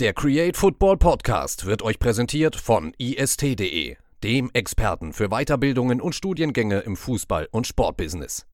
Der Create Football Podcast wird euch präsentiert von ist.de, dem Experten für Weiterbildungen und Studiengänge im Fußball- und Sportbusiness.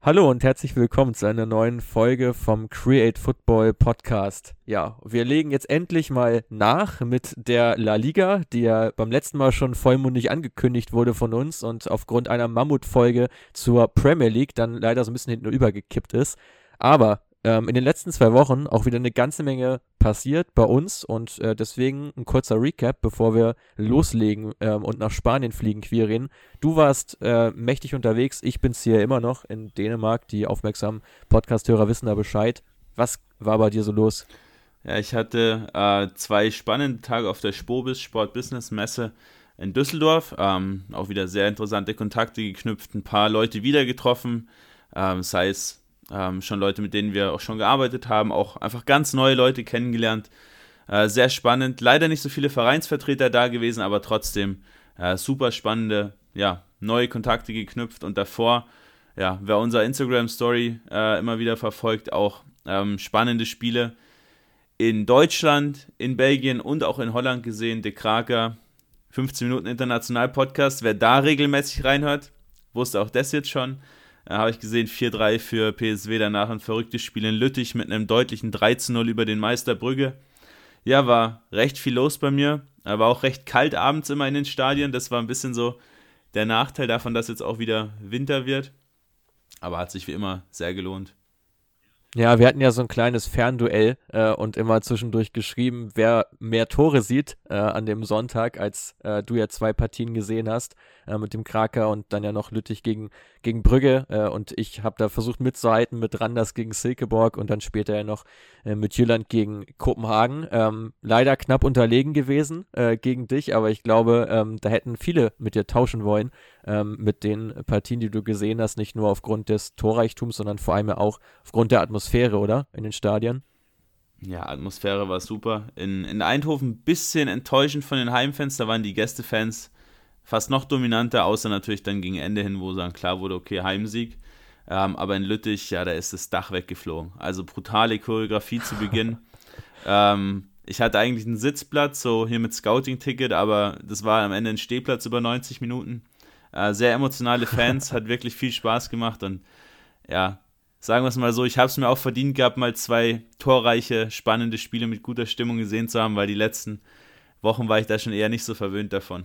Hallo und herzlich willkommen zu einer neuen Folge vom Create Football Podcast. Ja, wir legen jetzt endlich mal nach mit der La Liga, die ja beim letzten Mal schon vollmundig angekündigt wurde von uns und aufgrund einer Mammutfolge zur Premier League dann leider so ein bisschen hinten übergekippt ist. Aber ähm, in den letzten zwei Wochen auch wieder eine ganze Menge passiert bei uns und äh, deswegen ein kurzer Recap, bevor wir loslegen ähm, und nach Spanien fliegen, Quirin. Du warst äh, mächtig unterwegs, ich bin's hier immer noch in Dänemark. Die aufmerksamen Podcast-Hörer wissen da Bescheid. Was war bei dir so los? Ja, ich hatte äh, zwei spannende Tage auf der Spobis Sport Business Messe in Düsseldorf. Ähm, auch wieder sehr interessante Kontakte geknüpft, ein paar Leute wieder getroffen, ähm, sei es ähm, schon Leute, mit denen wir auch schon gearbeitet haben, auch einfach ganz neue Leute kennengelernt. Äh, sehr spannend. Leider nicht so viele Vereinsvertreter da gewesen, aber trotzdem äh, super spannende, ja, neue Kontakte geknüpft und davor, ja, wer unser Instagram-Story äh, immer wieder verfolgt, auch ähm, spannende Spiele in Deutschland, in Belgien und auch in Holland gesehen. De Kraker, 15 Minuten International Podcast. Wer da regelmäßig reinhört, wusste auch das jetzt schon. Äh, Habe ich gesehen, 4-3 für PSW, danach ein verrücktes Spiel in Lüttich mit einem deutlichen 13-0 über den Meister Brügge. Ja, war recht viel los bei mir, aber auch recht kalt abends immer in den Stadien. Das war ein bisschen so der Nachteil davon, dass jetzt auch wieder Winter wird. Aber hat sich wie immer sehr gelohnt. Ja, wir hatten ja so ein kleines Fernduell äh, und immer zwischendurch geschrieben, wer mehr Tore sieht äh, an dem Sonntag, als äh, du ja zwei Partien gesehen hast äh, mit dem Kraker und dann ja noch Lüttich gegen, gegen Brügge. Äh, und ich habe da versucht mitzuhalten mit Randers gegen Silkeborg und dann später ja noch äh, mit Jylland gegen Kopenhagen. Ähm, leider knapp unterlegen gewesen gegen dich, aber ich glaube, ähm, da hätten viele mit dir tauschen wollen ähm, mit den Partien, die du gesehen hast, nicht nur aufgrund des Torreichtums, sondern vor allem auch aufgrund der Atmosphäre, oder? In den Stadien. Ja, Atmosphäre war super. In, in Eindhoven ein bisschen enttäuschend von den Heimfans, da waren die Gästefans fast noch dominanter, außer natürlich dann gegen Ende hin, wo dann klar wurde, okay, Heimsieg. Ähm, aber in Lüttich, ja, da ist das Dach weggeflogen. Also brutale Choreografie zu Beginn. ähm, ich hatte eigentlich einen Sitzplatz, so hier mit Scouting-Ticket, aber das war am Ende ein Stehplatz über 90 Minuten. Äh, sehr emotionale Fans, hat wirklich viel Spaß gemacht und ja, sagen wir es mal so, ich habe es mir auch verdient gehabt, mal zwei torreiche, spannende Spiele mit guter Stimmung gesehen zu haben, weil die letzten Wochen war ich da schon eher nicht so verwöhnt davon.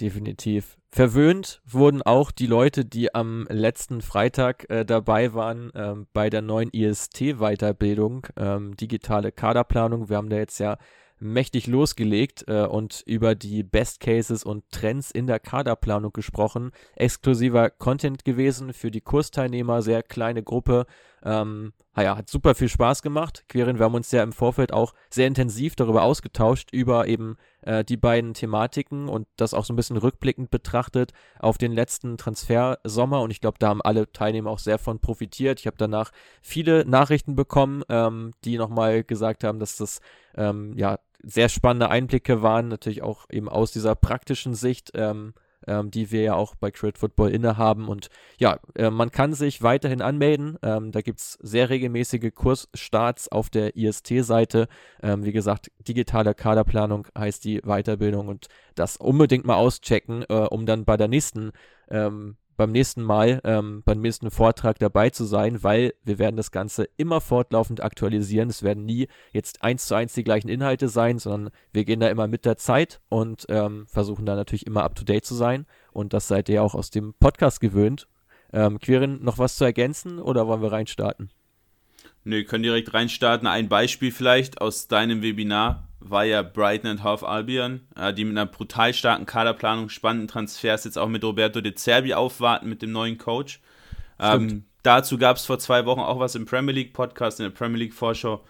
Definitiv. Verwöhnt wurden auch die Leute, die am letzten Freitag äh, dabei waren ähm, bei der neuen IST-Weiterbildung, ähm, digitale Kaderplanung. Wir haben da jetzt ja mächtig losgelegt äh, und über die Best Cases und Trends in der Kaderplanung gesprochen. Exklusiver Content gewesen für die Kursteilnehmer, sehr kleine Gruppe. Ähm, ja, hat super viel Spaß gemacht. Querin, wir haben uns ja im Vorfeld auch sehr intensiv darüber ausgetauscht, über eben äh, die beiden Thematiken und das auch so ein bisschen rückblickend betrachtet auf den letzten Transfersommer. Und ich glaube, da haben alle Teilnehmer auch sehr von profitiert. Ich habe danach viele Nachrichten bekommen, ähm, die nochmal gesagt haben, dass das ähm, ja sehr spannende Einblicke waren, natürlich auch eben aus dieser praktischen Sicht. Ähm, ähm, die wir ja auch bei Crit Football innehaben. Und ja, äh, man kann sich weiterhin anmelden. Ähm, da gibt es sehr regelmäßige Kursstarts auf der IST-Seite. Ähm, wie gesagt, digitale Kaderplanung heißt die Weiterbildung und das unbedingt mal auschecken, äh, um dann bei der nächsten ähm, beim nächsten Mal, ähm, beim nächsten Vortrag dabei zu sein, weil wir werden das Ganze immer fortlaufend aktualisieren. Es werden nie jetzt eins zu eins die gleichen Inhalte sein, sondern wir gehen da immer mit der Zeit und ähm, versuchen da natürlich immer up to date zu sein. Und das seid ihr auch aus dem Podcast gewöhnt. Ähm, Quirin, noch was zu ergänzen oder wollen wir reinstarten? Nö, können direkt reinstarten. Ein Beispiel vielleicht aus deinem Webinar war ja Brighton and Half Albion, äh, die mit einer brutal starken Kaderplanung, spannenden Transfers jetzt auch mit Roberto De Zerbi aufwarten mit dem neuen Coach. Ähm, dazu gab es vor zwei Wochen auch was im Premier League Podcast, in der Premier League Vorschau.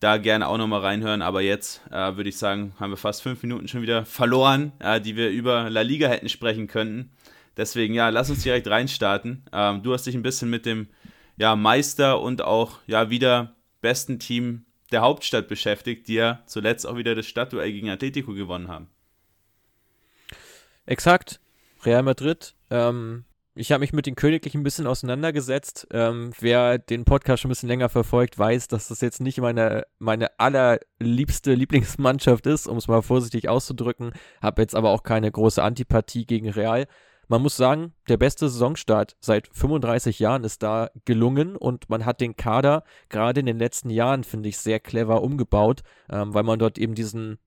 Da gerne auch nochmal reinhören. Aber jetzt äh, würde ich sagen, haben wir fast fünf Minuten schon wieder verloren, äh, die wir über La Liga hätten sprechen können. Deswegen, ja, lass uns direkt reinstarten. Ähm, du hast dich ein bisschen mit dem ja, Meister und auch ja wieder besten Team der Hauptstadt beschäftigt, die ja zuletzt auch wieder das Stadtduell gegen Atletico gewonnen haben. Exakt. Real Madrid. Ähm, ich habe mich mit den Königlichen ein bisschen auseinandergesetzt. Ähm, wer den Podcast schon ein bisschen länger verfolgt, weiß, dass das jetzt nicht meine, meine allerliebste Lieblingsmannschaft ist, um es mal vorsichtig auszudrücken. Habe jetzt aber auch keine große Antipathie gegen Real. Man muss sagen, der beste Saisonstart seit 35 Jahren ist da gelungen und man hat den Kader gerade in den letzten Jahren, finde ich, sehr clever umgebaut, ähm, weil man dort eben diesen,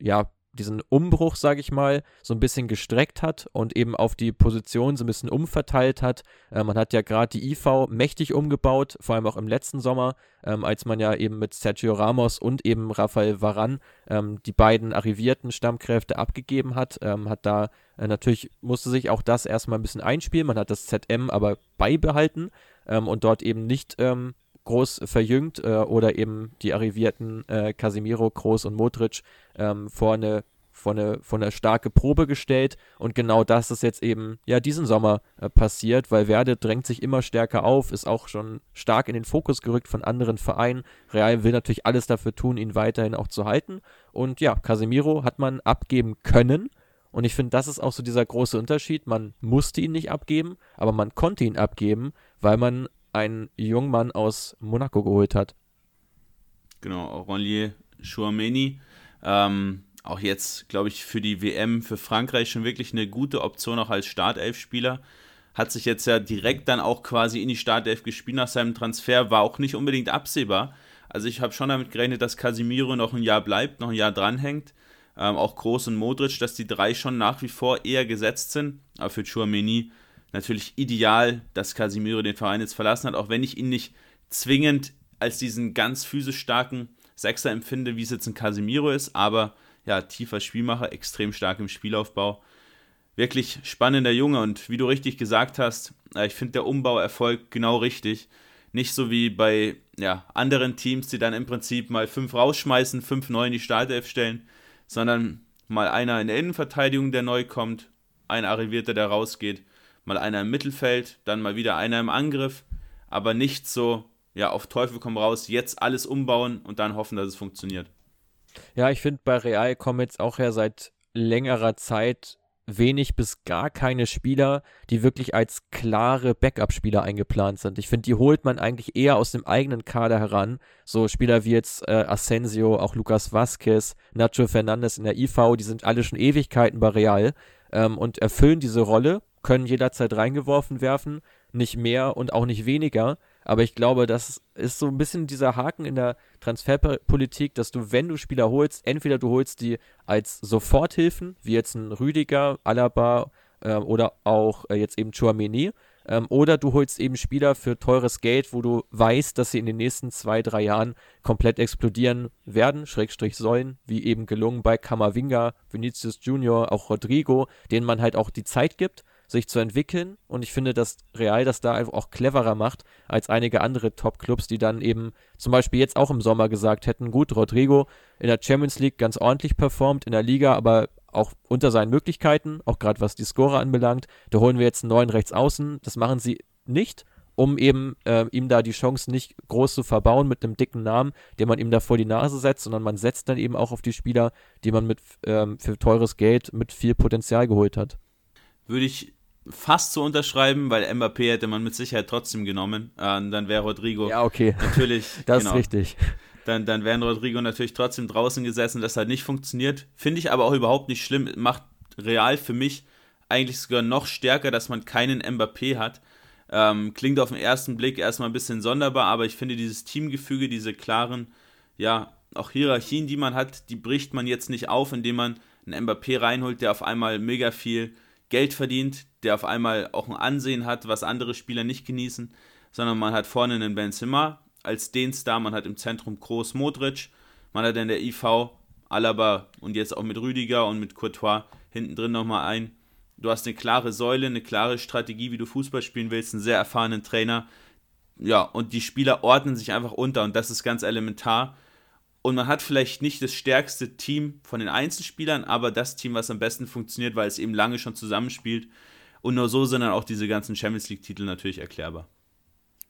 ja, diesen Umbruch, sage ich mal, so ein bisschen gestreckt hat und eben auf die Position so ein bisschen umverteilt hat. Äh, man hat ja gerade die IV mächtig umgebaut, vor allem auch im letzten Sommer, ähm, als man ja eben mit Sergio Ramos und eben Rafael Varan ähm, die beiden arrivierten Stammkräfte abgegeben hat. Ähm, hat da äh, natürlich musste sich auch das erstmal ein bisschen einspielen. Man hat das ZM aber beibehalten ähm, und dort eben nicht ähm, groß verjüngt äh, oder eben die arrivierten äh, Casimiro, Kroos und Modric ähm, vor eine vor eine, vor eine starke Probe gestellt und genau das ist jetzt eben ja diesen Sommer äh, passiert, weil Werde drängt sich immer stärker auf, ist auch schon stark in den Fokus gerückt von anderen Vereinen. Real will natürlich alles dafür tun, ihn weiterhin auch zu halten und ja, Casemiro hat man abgeben können und ich finde, das ist auch so dieser große Unterschied. Man musste ihn nicht abgeben, aber man konnte ihn abgeben, weil man einen jungen Mann aus Monaco geholt hat. Genau, Aurelier Chouameni. Ähm, auch jetzt, glaube ich, für die WM für Frankreich schon wirklich eine gute Option, auch als Startelf-Spieler. Hat sich jetzt ja direkt dann auch quasi in die Startelf gespielt nach seinem Transfer, war auch nicht unbedingt absehbar. Also ich habe schon damit gerechnet, dass Casimiro noch ein Jahr bleibt, noch ein Jahr dranhängt. Ähm, auch Groß und Modric, dass die drei schon nach wie vor eher gesetzt sind. Aber für Chouameni natürlich ideal, dass Casimiro den Verein jetzt verlassen hat, auch wenn ich ihn nicht zwingend als diesen ganz physisch starken Sechser empfinde, wie es jetzt ein Casimiro ist, aber ja, tiefer Spielmacher, extrem stark im Spielaufbau. Wirklich spannender Junge und wie du richtig gesagt hast, äh, ich finde der Umbau erfolgt genau richtig. Nicht so wie bei ja, anderen Teams, die dann im Prinzip mal fünf rausschmeißen, fünf neu in die Startelf stellen, sondern mal einer in der Innenverteidigung, der neu kommt, ein Arrivierter, der rausgeht mal einer im Mittelfeld, dann mal wieder einer im Angriff, aber nicht so, ja, auf Teufel komm raus, jetzt alles umbauen und dann hoffen, dass es funktioniert. Ja, ich finde, bei Real kommen jetzt auch ja seit längerer Zeit wenig bis gar keine Spieler, die wirklich als klare Backup-Spieler eingeplant sind. Ich finde, die holt man eigentlich eher aus dem eigenen Kader heran. So Spieler wie jetzt äh, Asensio, auch Lucas Vazquez, Nacho Fernandes in der IV, die sind alle schon Ewigkeiten bei Real ähm, und erfüllen diese Rolle können jederzeit reingeworfen werfen, nicht mehr und auch nicht weniger. Aber ich glaube, das ist so ein bisschen dieser Haken in der Transferpolitik, dass du, wenn du Spieler holst, entweder du holst die als Soforthilfen, wie jetzt ein Rüdiger, Alaba äh, oder auch äh, jetzt eben Chouameni, ähm, oder du holst eben Spieler für teures Geld, wo du weißt, dass sie in den nächsten zwei, drei Jahren komplett explodieren werden, Schrägstrich sollen, wie eben gelungen bei Kamavinga, Vinicius Junior, auch Rodrigo, denen man halt auch die Zeit gibt sich zu entwickeln. Und ich finde, dass Real das da einfach auch cleverer macht als einige andere Top-Clubs, die dann eben zum Beispiel jetzt auch im Sommer gesagt hätten, gut, Rodrigo in der Champions League ganz ordentlich performt, in der Liga aber auch unter seinen Möglichkeiten, auch gerade was die Scorer anbelangt. Da holen wir jetzt einen neuen Rechtsaußen. Das machen sie nicht, um eben äh, ihm da die Chance nicht groß zu verbauen mit einem dicken Namen, den man ihm da vor die Nase setzt, sondern man setzt dann eben auch auf die Spieler, die man mit ähm, für teures Geld mit viel Potenzial geholt hat. Würde ich fast zu unterschreiben, weil Mbappé hätte man mit Sicherheit trotzdem genommen. Äh, dann wäre Rodrigo ja, okay. natürlich. das genau, ist richtig. Dann, dann wären Rodrigo natürlich trotzdem draußen gesessen, das hat nicht funktioniert. Finde ich aber auch überhaupt nicht schlimm. Macht Real für mich eigentlich sogar noch stärker, dass man keinen Mbappé hat. Ähm, klingt auf den ersten Blick erstmal ein bisschen sonderbar, aber ich finde dieses Teamgefüge, diese klaren, ja, auch Hierarchien, die man hat, die bricht man jetzt nicht auf, indem man einen Mbappé reinholt, der auf einmal mega viel Geld verdient, der auf einmal auch ein Ansehen hat, was andere Spieler nicht genießen, sondern man hat vorne einen Benzema als den Star, man hat im Zentrum Groß Modric, man hat in der IV Alaba und jetzt auch mit Rüdiger und mit Courtois hinten drin nochmal ein. Du hast eine klare Säule, eine klare Strategie, wie du Fußball spielen willst, einen sehr erfahrenen Trainer. Ja, und die Spieler ordnen sich einfach unter und das ist ganz elementar und man hat vielleicht nicht das stärkste Team von den Einzelspielern, aber das Team, was am besten funktioniert, weil es eben lange schon zusammenspielt. Und nur so sind dann auch diese ganzen Champions League-Titel natürlich erklärbar.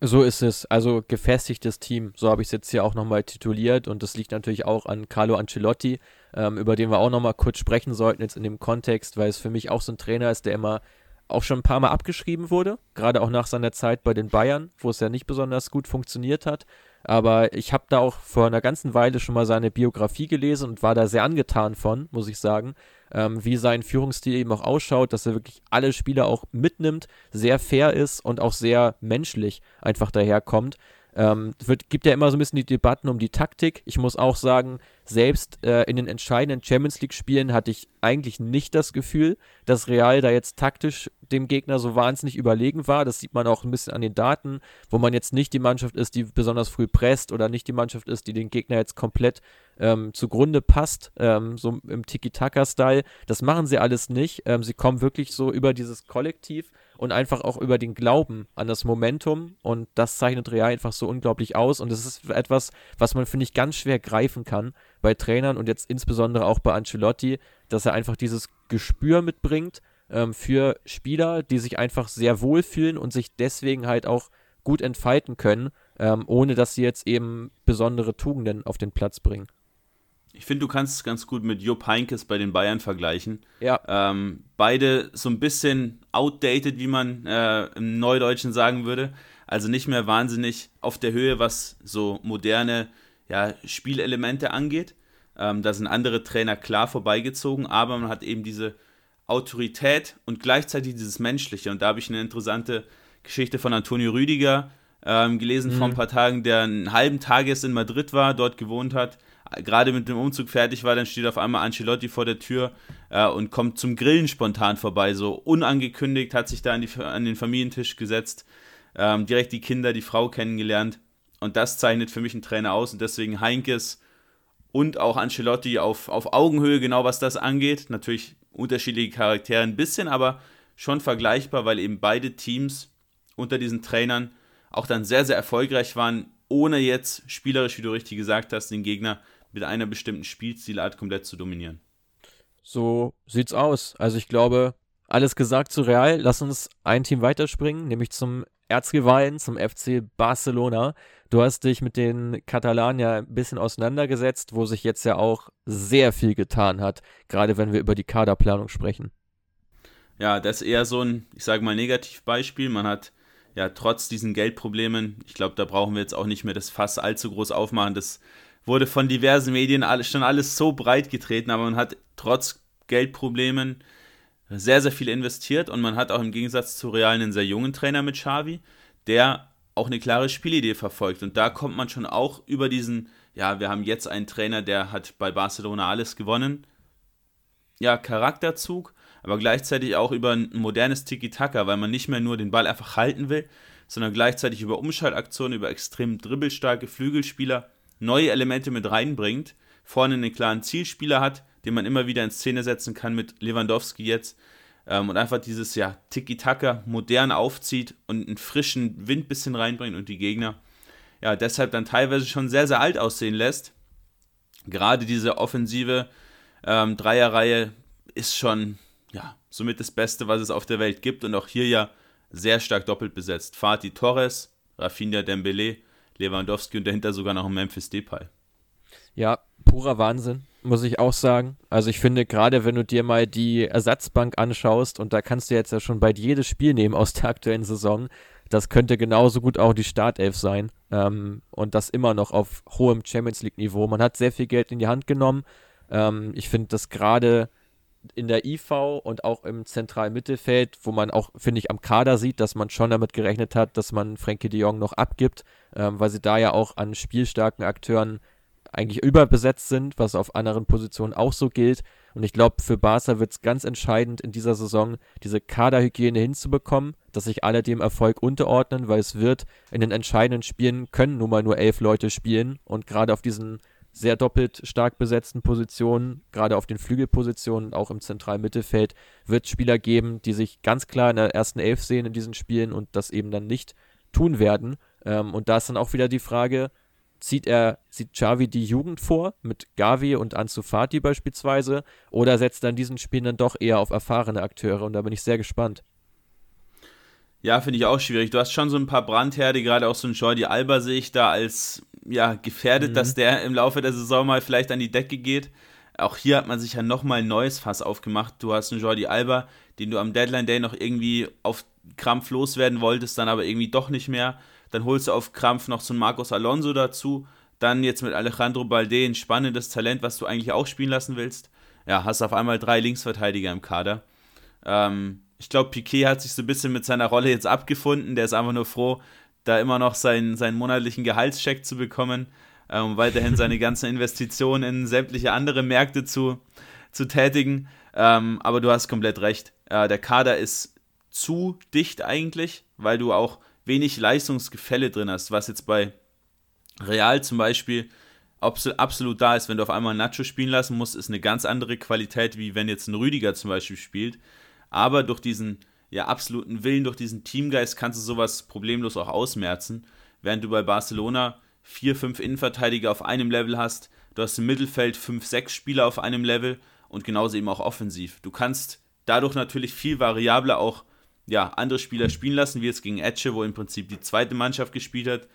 So ist es. Also gefestigtes Team. So habe ich es jetzt hier auch nochmal tituliert. Und das liegt natürlich auch an Carlo Ancelotti, ähm, über den wir auch nochmal kurz sprechen sollten jetzt in dem Kontext, weil es für mich auch so ein Trainer ist, der immer auch schon ein paar Mal abgeschrieben wurde, gerade auch nach seiner Zeit bei den Bayern, wo es ja nicht besonders gut funktioniert hat. Aber ich habe da auch vor einer ganzen Weile schon mal seine Biografie gelesen und war da sehr angetan von, muss ich sagen, ähm, wie sein Führungsstil eben auch ausschaut, dass er wirklich alle Spieler auch mitnimmt, sehr fair ist und auch sehr menschlich einfach daherkommt. Ähm, wird, gibt ja immer so ein bisschen die Debatten um die Taktik. Ich muss auch sagen, selbst äh, in den entscheidenden Champions League-Spielen hatte ich eigentlich nicht das Gefühl, dass Real da jetzt taktisch dem Gegner so wahnsinnig überlegen war. Das sieht man auch ein bisschen an den Daten, wo man jetzt nicht die Mannschaft ist, die besonders früh presst oder nicht die Mannschaft ist, die den Gegner jetzt komplett ähm, zugrunde passt, ähm, so im Tiki-Taka-Style. Das machen sie alles nicht. Ähm, sie kommen wirklich so über dieses Kollektiv und einfach auch über den Glauben an das Momentum und das zeichnet Real einfach so unglaublich aus und es ist etwas, was man, finde ich, ganz schwer greifen kann bei Trainern und jetzt insbesondere auch bei Ancelotti, dass er einfach dieses Gespür mitbringt ähm, für Spieler, die sich einfach sehr wohl fühlen und sich deswegen halt auch gut entfalten können, ähm, ohne dass sie jetzt eben besondere Tugenden auf den Platz bringen. Ich finde, du kannst es ganz gut mit Jupp Heinkes bei den Bayern vergleichen. Ja. Ähm, beide so ein bisschen outdated, wie man äh, im Neudeutschen sagen würde. Also nicht mehr wahnsinnig auf der Höhe, was so moderne ja, Spielelemente angeht. Ähm, da sind andere Trainer klar vorbeigezogen, aber man hat eben diese Autorität und gleichzeitig dieses Menschliche. Und da habe ich eine interessante Geschichte von Antonio Rüdiger ähm, gelesen mhm. vor ein paar Tagen, der einen halben Tag jetzt in Madrid war, dort gewohnt hat, gerade mit dem Umzug fertig war, dann steht auf einmal Ancelotti vor der Tür äh, und kommt zum Grillen spontan vorbei, so unangekündigt, hat sich da an, die, an den Familientisch gesetzt, ähm, direkt die Kinder, die Frau kennengelernt. Und das zeichnet für mich einen Trainer aus und deswegen Heinkes und auch Ancelotti auf, auf Augenhöhe, genau was das angeht. Natürlich unterschiedliche Charaktere ein bisschen, aber schon vergleichbar, weil eben beide Teams unter diesen Trainern auch dann sehr, sehr erfolgreich waren, ohne jetzt spielerisch, wie du richtig gesagt hast, den Gegner mit einer bestimmten Spielstilart komplett zu dominieren. So sieht's aus. Also ich glaube, alles gesagt zu Real. Lass uns ein Team weiterspringen, nämlich zum Erzrivalen, zum FC Barcelona. Du hast dich mit den Katalanen ja ein bisschen auseinandergesetzt, wo sich jetzt ja auch sehr viel getan hat, gerade wenn wir über die Kaderplanung sprechen. Ja, das ist eher so ein, ich sage mal, Negativbeispiel. Man hat ja trotz diesen Geldproblemen, ich glaube, da brauchen wir jetzt auch nicht mehr das Fass allzu groß aufmachen. Das wurde von diversen Medien schon alles so breit getreten, aber man hat trotz Geldproblemen sehr, sehr viel investiert und man hat auch im Gegensatz zu Real einen sehr jungen Trainer mit Xavi, der auch eine klare Spielidee verfolgt. Und da kommt man schon auch über diesen, ja, wir haben jetzt einen Trainer, der hat bei Barcelona alles gewonnen, ja, Charakterzug, aber gleichzeitig auch über ein modernes Tiki-Taka, weil man nicht mehr nur den Ball einfach halten will, sondern gleichzeitig über Umschaltaktionen, über extrem dribbelstarke Flügelspieler neue Elemente mit reinbringt, vorne einen klaren Zielspieler hat, den man immer wieder in Szene setzen kann mit Lewandowski jetzt ähm, und einfach dieses ja Tiki-Taka modern aufzieht und einen frischen Wind bisschen reinbringt und die Gegner ja deshalb dann teilweise schon sehr, sehr alt aussehen lässt. Gerade diese offensive ähm, Dreierreihe ist schon ja somit das Beste, was es auf der Welt gibt und auch hier ja sehr stark doppelt besetzt. Fatih Torres, Rafinha Dembele, Lewandowski und dahinter sogar noch ein Memphis Depay. Ja, purer Wahnsinn, muss ich auch sagen. Also ich finde, gerade wenn du dir mal die Ersatzbank anschaust, und da kannst du jetzt ja schon bald jedes Spiel nehmen aus der aktuellen Saison, das könnte genauso gut auch die Startelf sein. Ähm, und das immer noch auf hohem Champions League-Niveau. Man hat sehr viel Geld in die Hand genommen. Ähm, ich finde, dass gerade in der IV und auch im zentralen Mittelfeld, wo man auch, finde ich, am Kader sieht, dass man schon damit gerechnet hat, dass man Frenkie de Jong noch abgibt, ähm, weil sie da ja auch an spielstarken Akteuren eigentlich überbesetzt sind, was auf anderen Positionen auch so gilt. Und ich glaube, für Barca wird es ganz entscheidend in dieser Saison, diese Kaderhygiene hinzubekommen, dass sich alle dem Erfolg unterordnen, weil es wird in den entscheidenden Spielen können nun mal nur elf Leute spielen und gerade auf diesen sehr doppelt stark besetzten Positionen, gerade auf den Flügelpositionen, auch im zentralen Mittelfeld, wird es Spieler geben, die sich ganz klar in der ersten Elf sehen in diesen Spielen und das eben dann nicht tun werden. Ähm, und da ist dann auch wieder die Frage, zieht er, zieht Xavi die Jugend vor, mit Gavi und Ansu Fati beispielsweise, oder setzt er in diesen Spielen dann doch eher auf erfahrene Akteure? Und da bin ich sehr gespannt. Ja, finde ich auch schwierig. Du hast schon so ein paar Brandherde, gerade auch so ein Jordi Alba sehe ich da als ja, gefährdet, mhm. dass der im Laufe der Saison mal vielleicht an die Decke geht. auch hier hat man sich ja nochmal ein neues Fass aufgemacht. Du hast einen Jordi Alba, den du am Deadline Day noch irgendwie auf Krampf loswerden wolltest, dann aber irgendwie doch nicht mehr. Dann holst du auf Krampf noch so einen Marcos Alonso dazu. Dann jetzt mit Alejandro Balde ein spannendes Talent, was du eigentlich auch spielen lassen willst. Ja, hast auf einmal drei Linksverteidiger im Kader. Ähm, ich glaube, Piquet hat sich so ein bisschen mit seiner Rolle jetzt abgefunden. Der ist einfach nur froh, da immer noch seinen, seinen monatlichen Gehaltscheck zu bekommen, äh, um weiterhin seine ganzen Investitionen in sämtliche andere Märkte zu, zu tätigen. Ähm, aber du hast komplett recht. Äh, der Kader ist zu dicht eigentlich, weil du auch wenig Leistungsgefälle drin hast, was jetzt bei Real zum Beispiel absolut da ist, wenn du auf einmal Nacho spielen lassen musst, ist eine ganz andere Qualität, wie wenn jetzt ein Rüdiger zum Beispiel spielt. Aber durch diesen ja, absoluten Willen, durch diesen Teamgeist kannst du sowas problemlos auch ausmerzen, während du bei Barcelona vier, fünf Innenverteidiger auf einem Level hast, du hast im Mittelfeld fünf, sechs Spieler auf einem Level und genauso eben auch offensiv. Du kannst dadurch natürlich viel variabler auch ja, andere Spieler spielen lassen, wie jetzt gegen Etche, wo im Prinzip die zweite Mannschaft gespielt hat,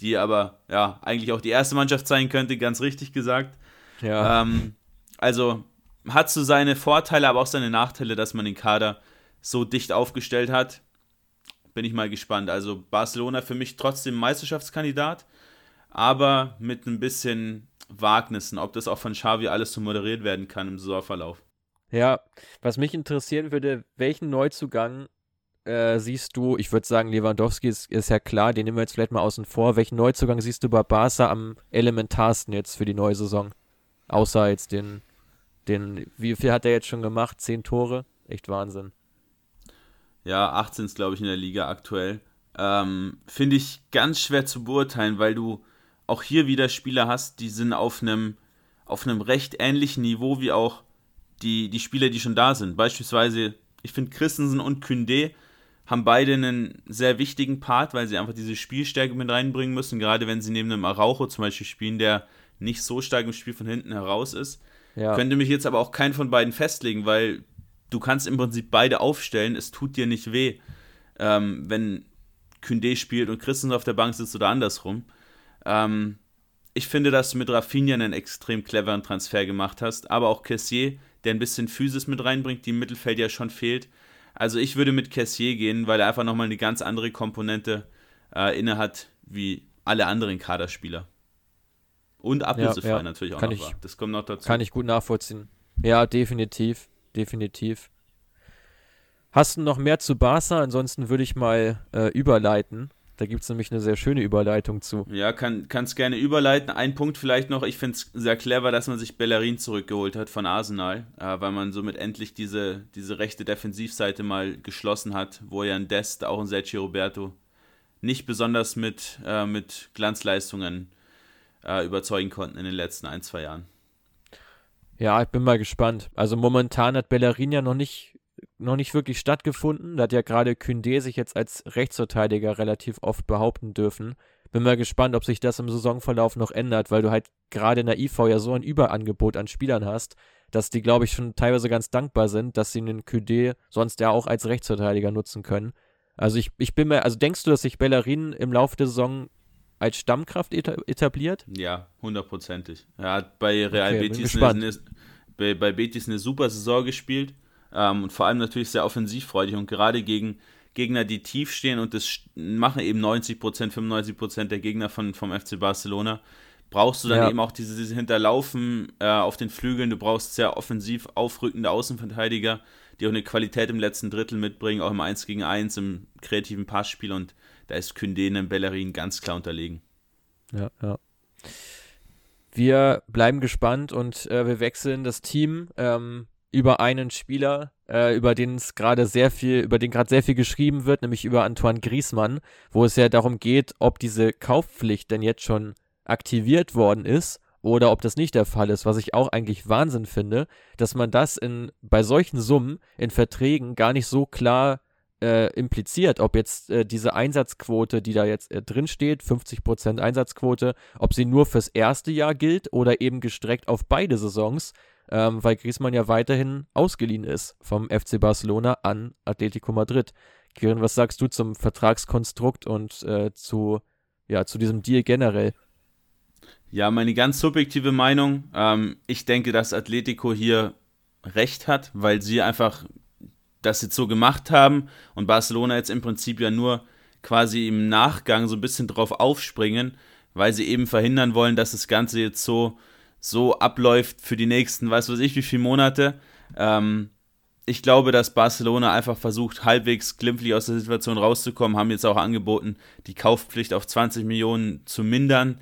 die aber ja eigentlich auch die erste Mannschaft sein könnte, ganz richtig gesagt. Ja. Ähm, also hat so seine Vorteile, aber auch seine Nachteile, dass man den Kader so dicht aufgestellt hat. Bin ich mal gespannt. Also Barcelona für mich trotzdem Meisterschaftskandidat, aber mit ein bisschen Wagnissen, ob das auch von Xavi alles so moderiert werden kann im Saisonverlauf. Ja, was mich interessieren würde, welchen Neuzugang äh, siehst du, ich würde sagen, Lewandowski ist, ist, ja klar, den nehmen wir jetzt vielleicht mal außen vor. Welchen Neuzugang siehst du bei Barca am elementarsten jetzt für die neue Saison? Außer jetzt den den, wie viel hat er jetzt schon gemacht? Zehn Tore? Echt Wahnsinn. Ja, 18 ist, glaube ich, in der Liga aktuell. Ähm, Finde ich ganz schwer zu beurteilen, weil du auch hier wieder Spieler hast, die sind auf einem auf einem recht ähnlichen Niveau wie auch die, die Spieler, die schon da sind. Beispielsweise, ich finde Christensen und Kündé haben beide einen sehr wichtigen Part, weil sie einfach diese Spielstärke mit reinbringen müssen, gerade wenn sie neben einem Araujo zum Beispiel spielen, der nicht so stark im Spiel von hinten heraus ist. Ja. Könnte mich jetzt aber auch keinen von beiden festlegen, weil du kannst im Prinzip beide aufstellen, es tut dir nicht weh, ähm, wenn Kündé spielt und Christensen auf der Bank sitzt oder andersrum. Ähm, ich finde, dass du mit Rafinha einen extrem cleveren Transfer gemacht hast, aber auch Cassier, der ein bisschen Physis mit reinbringt, die im Mittelfeld ja schon fehlt. Also ich würde mit Cassier gehen, weil er einfach nochmal eine ganz andere Komponente äh, innehat wie alle anderen Kaderspieler. Und ablösefrei ja, ja. natürlich auch noch ich. Das kommt noch dazu. Kann ich gut nachvollziehen. Ja, definitiv. Definitiv. Hast du noch mehr zu Barca? Ansonsten würde ich mal äh, überleiten. Da gibt es nämlich eine sehr schöne Überleitung zu. Ja, kann es gerne überleiten. Ein Punkt vielleicht noch. Ich finde es sehr clever, dass man sich Bellerin zurückgeholt hat von Arsenal, äh, weil man somit endlich diese, diese rechte Defensivseite mal geschlossen hat, wo ja ein Dest, auch ein Sergio Roberto, nicht besonders mit, äh, mit Glanzleistungen äh, überzeugen konnten in den letzten ein, zwei Jahren. Ja, ich bin mal gespannt. Also momentan hat Bellerin ja noch nicht, noch nicht wirklich stattgefunden. Da hat ja gerade Kündé sich jetzt als Rechtsverteidiger relativ oft behaupten dürfen. Bin mal gespannt, ob sich das im Saisonverlauf noch ändert, weil du halt gerade in der IV ja so ein Überangebot an Spielern hast, dass die, glaube ich, schon teilweise ganz dankbar sind, dass sie den Kündé sonst ja auch als Rechtsverteidiger nutzen können. Also ich, ich bin mir, also denkst du, dass sich Bellerin im Laufe der Saison als Stammkraft etabliert? Ja, hundertprozentig. Er hat bei Real okay, Betis eine, eine, bei, bei, Betis eine super Saison gespielt ähm, und vor allem natürlich sehr offensivfreudig und gerade gegen Gegner, die tief stehen und das machen eben 90%, 95% der Gegner von, vom FC Barcelona, brauchst du dann ja. eben auch diese, diese Hinterlaufen äh, auf den Flügeln, du brauchst sehr offensiv aufrückende Außenverteidiger, die auch eine Qualität im letzten Drittel mitbringen, auch im 1 gegen 1, im kreativen Passspiel und da ist Kündé einem Bellerin ganz klar unterlegen. Ja, ja. Wir bleiben gespannt und äh, wir wechseln das Team ähm, über einen Spieler, äh, über den es gerade sehr viel, über den gerade sehr viel geschrieben wird, nämlich über Antoine Griesmann, wo es ja darum geht, ob diese Kaufpflicht denn jetzt schon aktiviert worden ist oder ob das nicht der Fall ist, was ich auch eigentlich Wahnsinn finde, dass man das in bei solchen Summen in Verträgen gar nicht so klar äh, impliziert, ob jetzt äh, diese Einsatzquote, die da jetzt äh, drin steht, 50% Einsatzquote, ob sie nur fürs erste Jahr gilt oder eben gestreckt auf beide Saisons, ähm, weil Griezmann ja weiterhin ausgeliehen ist vom FC Barcelona an Atletico Madrid. Kirin, was sagst du zum Vertragskonstrukt und äh, zu, ja, zu diesem Deal generell? Ja, meine ganz subjektive Meinung. Ähm, ich denke, dass Atletico hier recht hat, weil sie einfach das jetzt so gemacht haben und Barcelona jetzt im Prinzip ja nur quasi im Nachgang so ein bisschen drauf aufspringen, weil sie eben verhindern wollen, dass das Ganze jetzt so, so abläuft für die nächsten, weiß was ich, wie viele Monate. Ähm, ich glaube, dass Barcelona einfach versucht, halbwegs glimpflich aus der Situation rauszukommen, haben jetzt auch angeboten, die Kaufpflicht auf 20 Millionen zu mindern.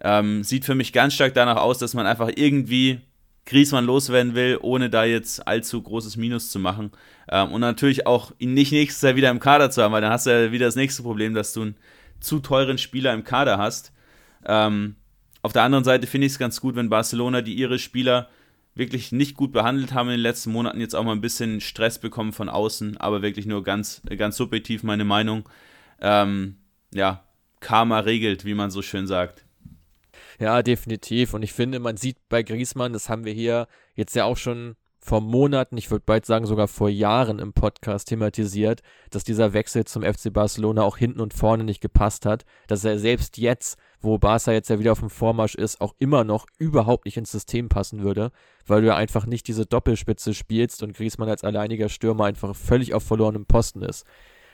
Ähm, sieht für mich ganz stark danach aus, dass man einfach irgendwie Griezmann loswerden will, ohne da jetzt allzu großes Minus zu machen. Ähm, und natürlich auch ihn nicht nächstes Jahr wieder im Kader zu haben, weil dann hast du ja wieder das nächste Problem, dass du einen zu teuren Spieler im Kader hast. Ähm, auf der anderen Seite finde ich es ganz gut, wenn Barcelona die ihre Spieler wirklich nicht gut behandelt haben in den letzten Monaten, jetzt auch mal ein bisschen Stress bekommen von außen, aber wirklich nur ganz, ganz subjektiv meine Meinung. Ähm, ja, Karma regelt, wie man so schön sagt. Ja, definitiv. Und ich finde, man sieht bei Griesmann, das haben wir hier jetzt ja auch schon vor Monaten, ich würde bald sagen sogar vor Jahren im Podcast thematisiert, dass dieser Wechsel zum FC Barcelona auch hinten und vorne nicht gepasst hat, dass er selbst jetzt, wo Barca jetzt ja wieder auf dem Vormarsch ist, auch immer noch überhaupt nicht ins System passen würde, weil du ja einfach nicht diese Doppelspitze spielst und Griezmann als alleiniger Stürmer einfach völlig auf verlorenem Posten ist.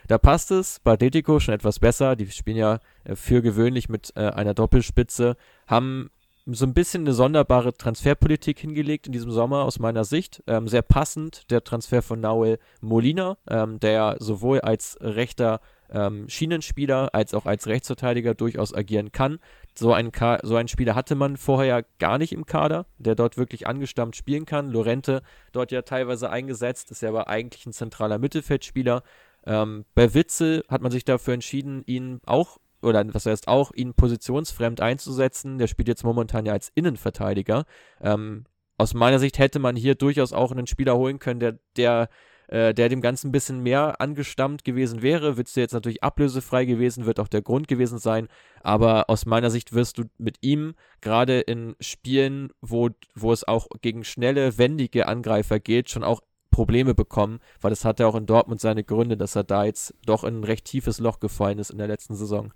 Da passt es bei Atletico schon etwas besser. Die spielen ja äh, für gewöhnlich mit äh, einer Doppelspitze, haben so ein bisschen eine sonderbare Transferpolitik hingelegt in diesem Sommer aus meiner Sicht. Ähm, sehr passend der Transfer von Nahuel Molina, ähm, der sowohl als rechter ähm, Schienenspieler als auch als Rechtsverteidiger durchaus agieren kann. So einen, so einen Spieler hatte man vorher ja gar nicht im Kader, der dort wirklich angestammt spielen kann. Lorente dort ja teilweise eingesetzt, ist ja aber eigentlich ein zentraler Mittelfeldspieler. Ähm, bei Witzel hat man sich dafür entschieden, ihn auch oder was heißt auch, ihn positionsfremd einzusetzen. Der spielt jetzt momentan ja als Innenverteidiger. Ähm, aus meiner Sicht hätte man hier durchaus auch einen Spieler holen können, der, der, äh, der dem Ganzen ein bisschen mehr angestammt gewesen wäre. Wird jetzt natürlich ablösefrei gewesen, wird auch der Grund gewesen sein. Aber aus meiner Sicht wirst du mit ihm gerade in Spielen, wo, wo es auch gegen schnelle, wendige Angreifer geht, schon auch Probleme bekommen, weil das hatte auch in Dortmund seine Gründe, dass er da jetzt doch in ein recht tiefes Loch gefallen ist in der letzten Saison.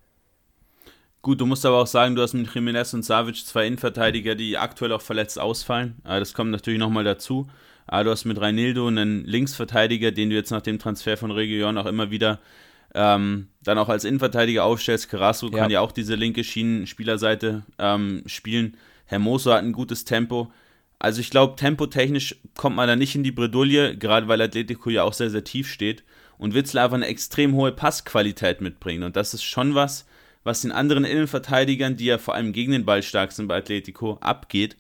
Gut, du musst aber auch sagen, du hast mit Jiménez und Savic zwei Innenverteidiger, die aktuell auch verletzt ausfallen. Das kommt natürlich nochmal dazu. Du hast mit Reinildo einen Linksverteidiger, den du jetzt nach dem Transfer von Region auch immer wieder ähm, dann auch als Innenverteidiger aufstellst. Carrasco ja. kann ja auch diese linke Schienenspielerseite ähm, spielen. Hermoso hat ein gutes Tempo. Also ich glaube, tempotechnisch kommt man da nicht in die Bredouille, gerade weil Atletico ja auch sehr, sehr tief steht und Witzel einfach eine extrem hohe Passqualität mitbringen. Und das ist schon was, was den anderen Innenverteidigern, die ja vor allem gegen den Ball stark sind bei Atletico, abgeht.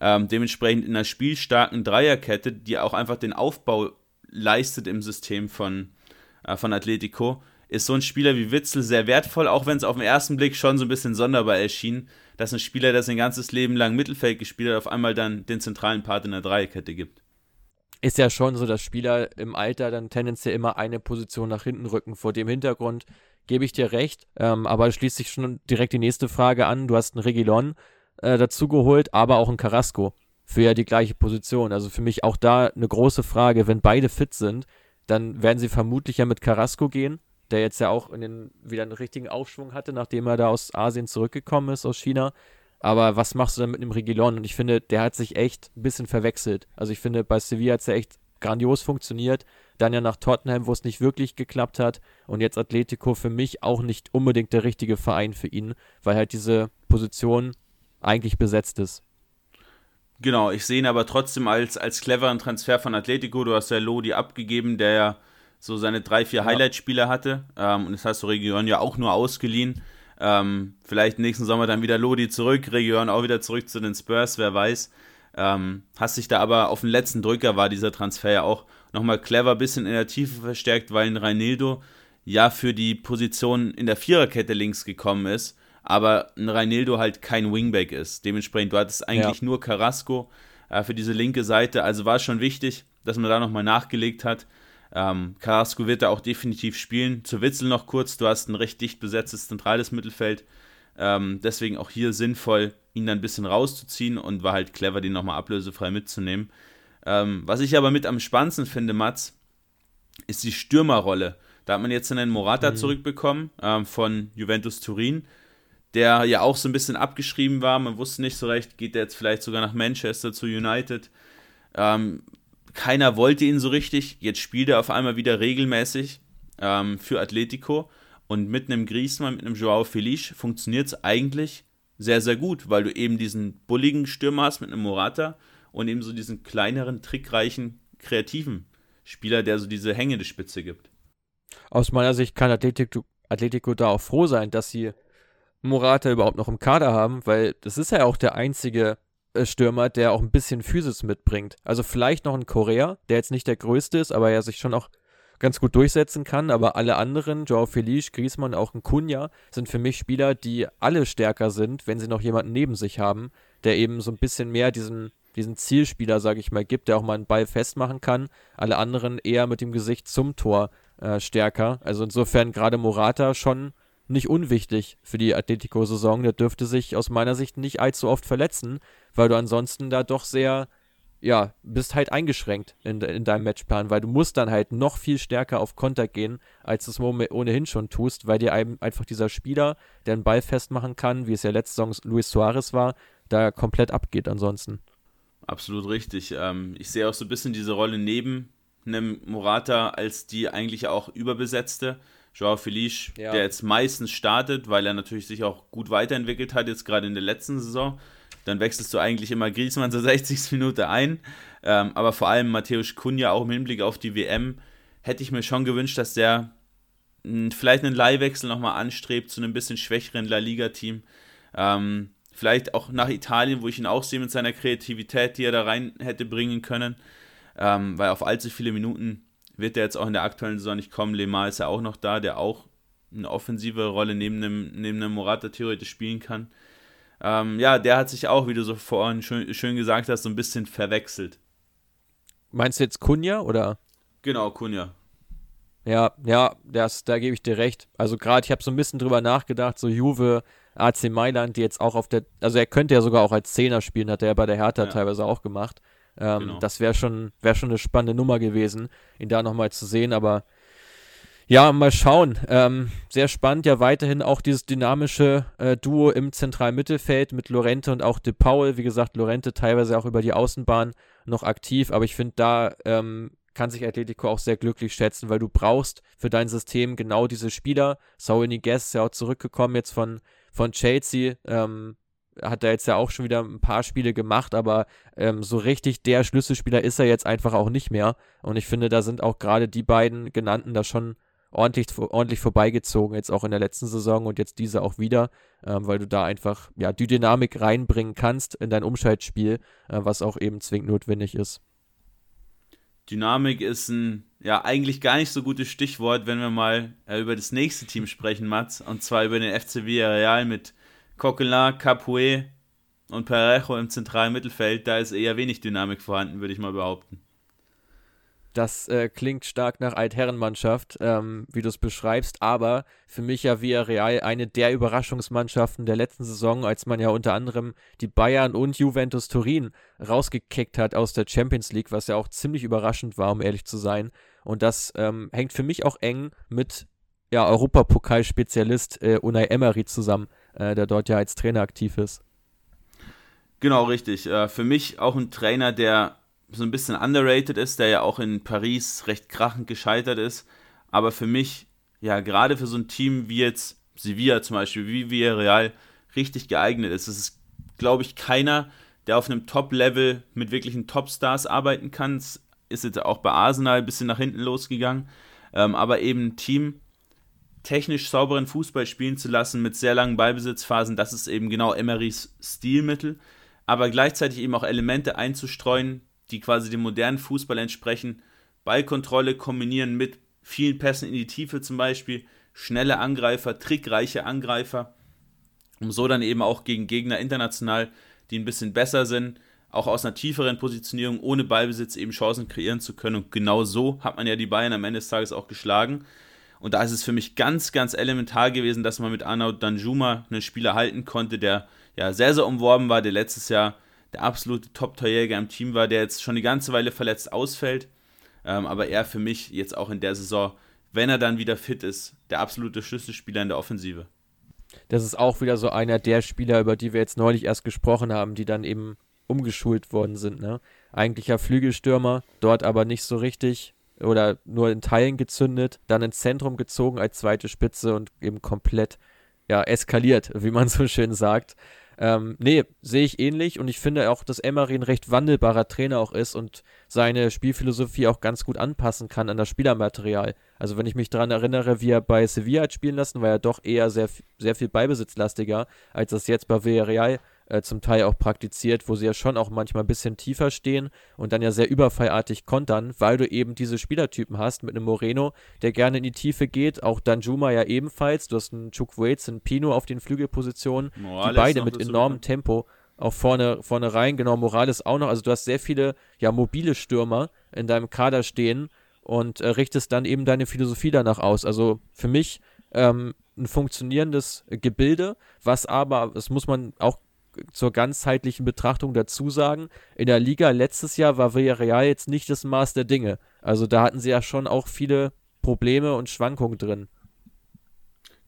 Ähm, dementsprechend in einer spielstarken Dreierkette, die auch einfach den Aufbau leistet im System von, äh, von Atletico, ist so ein Spieler wie Witzel sehr wertvoll, auch wenn es auf den ersten Blick schon so ein bisschen sonderbar erschien, dass ein Spieler, der sein ganzes Leben lang Mittelfeld gespielt hat, auf einmal dann den zentralen Part in der Dreierkette gibt. Ist ja schon so, dass Spieler im Alter dann tendenziell immer eine Position nach hinten rücken. Vor dem Hintergrund gebe ich dir recht. Ähm, aber schließt sich schon direkt die nächste Frage an. Du hast einen Regilon äh, dazu geholt, aber auch einen Carrasco für ja die gleiche Position. Also für mich auch da eine große Frage. Wenn beide fit sind, dann werden sie vermutlich ja mit Carrasco gehen, der jetzt ja auch den, wieder einen richtigen Aufschwung hatte, nachdem er da aus Asien zurückgekommen ist, aus China. Aber was machst du dann mit einem Regilon? Und ich finde, der hat sich echt ein bisschen verwechselt. Also ich finde, bei Sevilla hat es ja echt grandios funktioniert dann ja nach Tottenham, wo es nicht wirklich geklappt hat und jetzt Atletico für mich auch nicht unbedingt der richtige Verein für ihn, weil halt diese Position eigentlich besetzt ist. Genau, ich sehe ihn aber trotzdem als, als cleveren Transfer von Atletico. Du hast ja Lodi abgegeben, der ja so seine drei, vier ja. Highlight-Spiele hatte. Ähm, und das hast du Region ja auch nur ausgeliehen. Ähm, vielleicht nächsten Sommer dann wieder Lodi zurück, Region auch wieder zurück zu den Spurs, wer weiß. Ähm, hast dich da aber auf den letzten Drücker war dieser Transfer ja auch nochmal clever bisschen in der Tiefe verstärkt, weil ein Reinildo ja für die Position in der Viererkette links gekommen ist, aber ein Reinildo halt kein Wingback ist. Dementsprechend, du hattest eigentlich ja. nur Carrasco äh, für diese linke Seite, also war es schon wichtig, dass man da nochmal nachgelegt hat. Ähm, Carrasco wird da auch definitiv spielen. Zu Witzel noch kurz, du hast ein recht dicht besetztes zentrales Mittelfeld. Ähm, deswegen auch hier sinnvoll, ihn dann ein bisschen rauszuziehen und war halt clever, den nochmal ablösefrei mitzunehmen. Ähm, was ich aber mit am spannendsten finde, Mats, ist die Stürmerrolle. Da hat man jetzt einen Morata mhm. zurückbekommen ähm, von Juventus Turin, der ja auch so ein bisschen abgeschrieben war. Man wusste nicht so recht, geht der jetzt vielleicht sogar nach Manchester zu United. Ähm, keiner wollte ihn so richtig. Jetzt spielt er auf einmal wieder regelmäßig ähm, für Atletico. Und mit einem Griezmann, mit einem Joao Felice funktioniert es eigentlich sehr, sehr gut, weil du eben diesen bulligen Stürmer hast mit einem Morata und eben so diesen kleineren, trickreichen, kreativen Spieler, der so diese hängende Spitze gibt. Aus meiner Sicht kann Atletico, Atletico da auch froh sein, dass sie Morata überhaupt noch im Kader haben, weil das ist ja auch der einzige Stürmer, der auch ein bisschen Physis mitbringt. Also vielleicht noch ein Korea, der jetzt nicht der größte ist, aber er sich schon auch ganz gut durchsetzen kann, aber alle anderen, Joao Felice, Griezmann, auch ein Kunja, sind für mich Spieler, die alle stärker sind, wenn sie noch jemanden neben sich haben, der eben so ein bisschen mehr diesen, diesen Zielspieler, sage ich mal, gibt, der auch mal einen Ball festmachen kann. Alle anderen eher mit dem Gesicht zum Tor äh, stärker. Also insofern gerade Morata schon nicht unwichtig für die Atletico-Saison. Der dürfte sich aus meiner Sicht nicht allzu oft verletzen, weil du ansonsten da doch sehr ja, bist halt eingeschränkt in, in deinem Matchplan, weil du musst dann halt noch viel stärker auf Konter gehen, als du es ohnehin schon tust, weil dir einfach dieser Spieler, der einen Ball festmachen kann, wie es ja letzte Saison Luis Suarez war, da komplett abgeht ansonsten. Absolut richtig. Ähm, ich sehe auch so ein bisschen diese Rolle neben einem Morata als die eigentlich auch überbesetzte. Joao Felice, ja. der jetzt meistens startet, weil er natürlich sich auch gut weiterentwickelt hat, jetzt gerade in der letzten Saison dann wechselst du eigentlich immer Griezmann zur 60. Minute ein. Ähm, aber vor allem Matthäus Kunja auch im Hinblick auf die WM hätte ich mir schon gewünscht, dass der mh, hm, vielleicht einen Leihwechsel nochmal anstrebt zu einem bisschen schwächeren La Liga-Team. Ähm, vielleicht auch nach Italien, wo ich ihn auch sehe mit seiner Kreativität, die er da rein hätte bringen können. Ähm, weil auf allzu viele Minuten wird er jetzt auch in der aktuellen Saison nicht kommen. Lemar ist ja auch noch da, der auch eine offensive Rolle neben einem, neben einem Morata theoretisch spielen kann. Ähm, ja, der hat sich auch, wie du so vorhin schön, schön gesagt hast, so ein bisschen verwechselt. Meinst du jetzt Kunja oder? Genau, Kunja. Ja, ja, das, da gebe ich dir recht. Also gerade, ich habe so ein bisschen drüber nachgedacht, so Juve, AC Mailand, die jetzt auch auf der, also er könnte ja sogar auch als Zehner spielen, hat er ja bei der Hertha ja. teilweise auch gemacht. Ähm, genau. Das wäre schon, wär schon eine spannende Nummer gewesen, ihn da nochmal zu sehen, aber ja, mal schauen. Ähm, sehr spannend ja weiterhin auch dieses dynamische äh, Duo im zentralen Mittelfeld mit Lorente und auch De Paul. Wie gesagt, Lorente teilweise auch über die Außenbahn noch aktiv, aber ich finde, da ähm, kann sich Atletico auch sehr glücklich schätzen, weil du brauchst für dein System genau diese Spieler. Saul Niguez ist ja auch zurückgekommen jetzt von, von Chelsea. Ähm, hat er jetzt ja auch schon wieder ein paar Spiele gemacht, aber ähm, so richtig der Schlüsselspieler ist er jetzt einfach auch nicht mehr. Und ich finde, da sind auch gerade die beiden genannten da schon ordentlich, ordentlich vorbeigezogen, jetzt auch in der letzten Saison und jetzt diese auch wieder, ähm, weil du da einfach ja, die Dynamik reinbringen kannst in dein Umschaltspiel, äh, was auch eben zwingend notwendig ist. Dynamik ist ein ja eigentlich gar nicht so gutes Stichwort, wenn wir mal äh, über das nächste Team sprechen, Mats, und zwar über den FC Villarreal mit Coquelin, Capoue und Parejo im zentralen Mittelfeld. Da ist eher wenig Dynamik vorhanden, würde ich mal behaupten. Das äh, klingt stark nach Altherrenmannschaft, ähm, wie du es beschreibst, aber für mich ja Villarreal eine der Überraschungsmannschaften der letzten Saison, als man ja unter anderem die Bayern und Juventus Turin rausgekickt hat aus der Champions League, was ja auch ziemlich überraschend war, um ehrlich zu sein. Und das ähm, hängt für mich auch eng mit ja, Europapokalspezialist äh, Unai Emery zusammen, äh, der dort ja als Trainer aktiv ist. Genau, richtig. Äh, für mich auch ein Trainer, der so ein bisschen underrated ist, der ja auch in Paris recht krachend gescheitert ist. Aber für mich, ja, gerade für so ein Team wie jetzt Sevilla zum Beispiel, wie Villarreal, richtig geeignet ist. Es ist, glaube ich, keiner, der auf einem Top-Level mit wirklichen Top-Stars arbeiten kann. Es ist jetzt auch bei Arsenal ein bisschen nach hinten losgegangen. Ähm, aber eben ein Team technisch sauberen Fußball spielen zu lassen mit sehr langen Ballbesitzphasen, das ist eben genau Emerys Stilmittel. Aber gleichzeitig eben auch Elemente einzustreuen, die quasi dem modernen Fußball entsprechen. Ballkontrolle kombinieren mit vielen Pässen in die Tiefe zum Beispiel, schnelle Angreifer, trickreiche Angreifer, um so dann eben auch gegen Gegner international, die ein bisschen besser sind, auch aus einer tieferen Positionierung ohne Ballbesitz eben Chancen kreieren zu können. Und genau so hat man ja die Bayern am Ende des Tages auch geschlagen. Und da ist es für mich ganz, ganz elementar gewesen, dass man mit Arnaud Danjuma einen Spieler halten konnte, der ja sehr, sehr umworben war, der letztes Jahr der absolute Top-Torjäger im Team war, der jetzt schon die ganze Weile verletzt ausfällt. Ähm, aber er für mich jetzt auch in der Saison, wenn er dann wieder fit ist, der absolute Schlüsselspieler in der Offensive. das ist auch wieder so einer der Spieler, über die wir jetzt neulich erst gesprochen haben, die dann eben umgeschult worden sind. Ne? Eigentlich ja Flügelstürmer, dort aber nicht so richtig oder nur in Teilen gezündet, dann ins Zentrum gezogen als zweite Spitze und eben komplett ja, eskaliert, wie man so schön sagt. Ähm, nee, sehe ich ähnlich und ich finde auch, dass Emery ein recht wandelbarer Trainer auch ist und seine Spielphilosophie auch ganz gut anpassen kann an das Spielermaterial. Also wenn ich mich daran erinnere, wie er bei Sevilla hat spielen lassen, war er doch eher sehr, sehr viel Beibesitzlastiger, als das jetzt bei Villarreal äh, zum Teil auch praktiziert, wo sie ja schon auch manchmal ein bisschen tiefer stehen und dann ja sehr überfallartig kontern, weil du eben diese Spielertypen hast mit einem Moreno, der gerne in die Tiefe geht, auch Danjuma ja ebenfalls, du hast einen Chukwueze, einen Pino auf den Flügelpositionen, Morales die beide mit enormem Tempo auch vorne, vorne rein, genau, Morales auch noch, also du hast sehr viele, ja, mobile Stürmer in deinem Kader stehen und äh, richtest dann eben deine Philosophie danach aus. Also für mich ähm, ein funktionierendes Gebilde, was aber, das muss man auch zur ganzheitlichen Betrachtung dazu sagen, in der Liga letztes Jahr war Villarreal jetzt nicht das Maß der Dinge. Also da hatten sie ja schon auch viele Probleme und Schwankungen drin.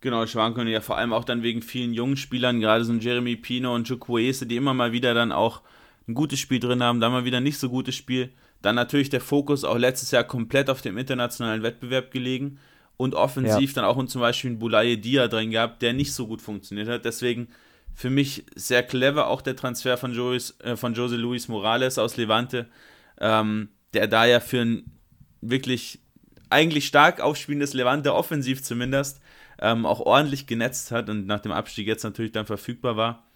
Genau, Schwankungen ja vor allem auch dann wegen vielen jungen Spielern, gerade so ein Jeremy Pino und Chukwueze, die immer mal wieder dann auch ein gutes Spiel drin haben, dann mal wieder nicht so gutes Spiel. Dann natürlich der Fokus auch letztes Jahr komplett auf dem internationalen Wettbewerb gelegen und offensiv ja. dann auch zum Beispiel einen Bulaye Dia drin gehabt, der nicht so gut funktioniert hat. Deswegen für mich sehr clever auch der Transfer von, Jois, äh, von Jose Luis Morales aus Levante, ähm, der da ja für ein wirklich eigentlich stark aufspielendes Levante, offensiv zumindest, ähm, auch ordentlich genetzt hat und nach dem Abstieg jetzt natürlich dann verfügbar war.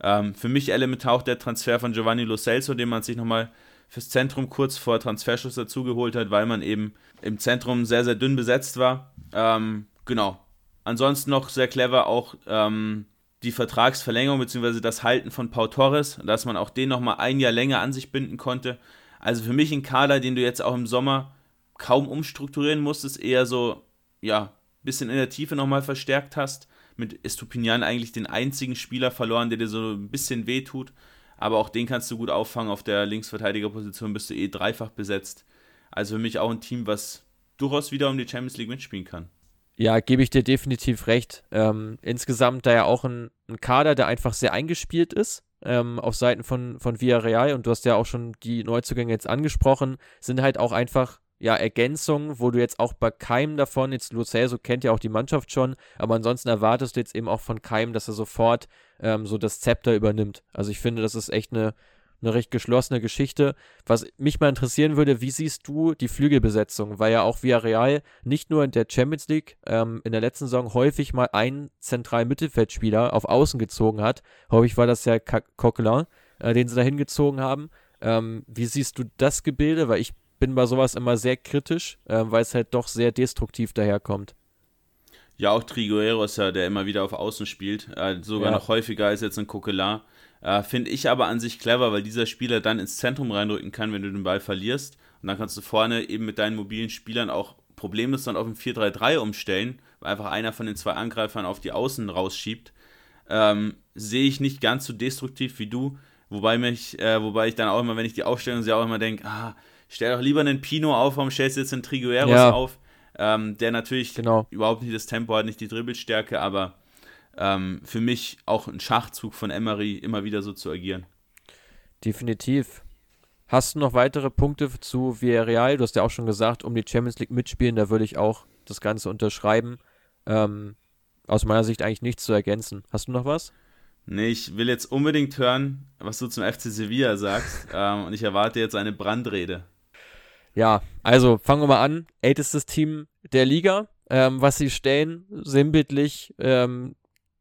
Ähm, für mich elementar auch der Transfer von Giovanni Lo Celso, den man sich nochmal fürs Zentrum kurz vor Transferschluss dazugeholt hat, weil man eben im Zentrum sehr, sehr dünn besetzt war. Ähm, genau. Ansonsten noch sehr clever auch ähm, die Vertragsverlängerung bzw. das Halten von Pau Torres, dass man auch den nochmal ein Jahr länger an sich binden konnte. Also für mich ein Kader, den du jetzt auch im Sommer kaum umstrukturieren musstest, eher so, ja, ein bisschen in der Tiefe nochmal verstärkt hast. Mit Estupinian eigentlich den einzigen Spieler verloren, der dir so ein bisschen wehtut. Aber auch den kannst du gut auffangen. Auf der Linksverteidigerposition bist du eh dreifach besetzt. Also für mich auch ein Team, was durchaus wieder um die Champions League mitspielen kann. Ja, gebe ich dir definitiv recht. Ähm, insgesamt da ja auch ein, ein, Kader, der einfach sehr eingespielt ist ähm, auf Seiten von, von Villarreal und du hast ja auch schon die Neuzugänge jetzt angesprochen, sind halt auch einfach ja, Ergänzungen, wo du jetzt auch bei keinem davon, jetzt Lo Celso kennt ja auch die Mannschaft schon, aber ansonsten erwartest du jetzt eben auch von keinem, dass er sofort ähm, so das Zepter übernimmt. Also ich finde, das ist echt eine, eine recht geschlossene Geschichte. Was mich mal interessieren würde, wie siehst du die Flügelbesetzung? Weil ja auch Villarreal nicht nur in der Champions League ähm, in der letzten Saison häufig mal einen zentralen Mittelfeldspieler auf Außen gezogen hat. Häufig war das ja Coquelin, äh, den sie da hingezogen haben. Ähm, wie siehst du das Gebilde? Weil ich bin bei sowas immer sehr kritisch, äh, weil es halt doch sehr destruktiv daherkommt. Ja, auch Trigueros, ja, der immer wieder auf Außen spielt, äh, sogar ja. noch häufiger als jetzt ein Coquelin. Äh, Finde ich aber an sich clever, weil dieser Spieler dann ins Zentrum reindrücken kann, wenn du den Ball verlierst. Und dann kannst du vorne eben mit deinen mobilen Spielern auch problemlos dann auf ein 4-3-3 umstellen, weil einfach einer von den zwei Angreifern auf die Außen rausschiebt. Ähm, Sehe ich nicht ganz so destruktiv wie du. Wobei mich, äh, wobei ich dann auch immer, wenn ich die Aufstellung sehe, auch immer denke, ah, stell doch lieber einen Pino auf, warum stellst du jetzt einen Trigueros ja. auf? Ähm, der natürlich genau. überhaupt nicht das Tempo hat, nicht die Dribbelstärke, aber ähm, für mich auch ein Schachzug von Emery, immer wieder so zu agieren. Definitiv. Hast du noch weitere Punkte zu Villarreal? Du hast ja auch schon gesagt, um die Champions League mitspielen, da würde ich auch das Ganze unterschreiben. Ähm, aus meiner Sicht eigentlich nichts zu ergänzen. Hast du noch was? Nee, ich will jetzt unbedingt hören, was du zum FC Sevilla sagst. ähm, und ich erwarte jetzt eine Brandrede. Ja, also fangen wir mal an. Ältestes Team der Liga. Ähm, was sie stellen, sinnbildlich, ähm,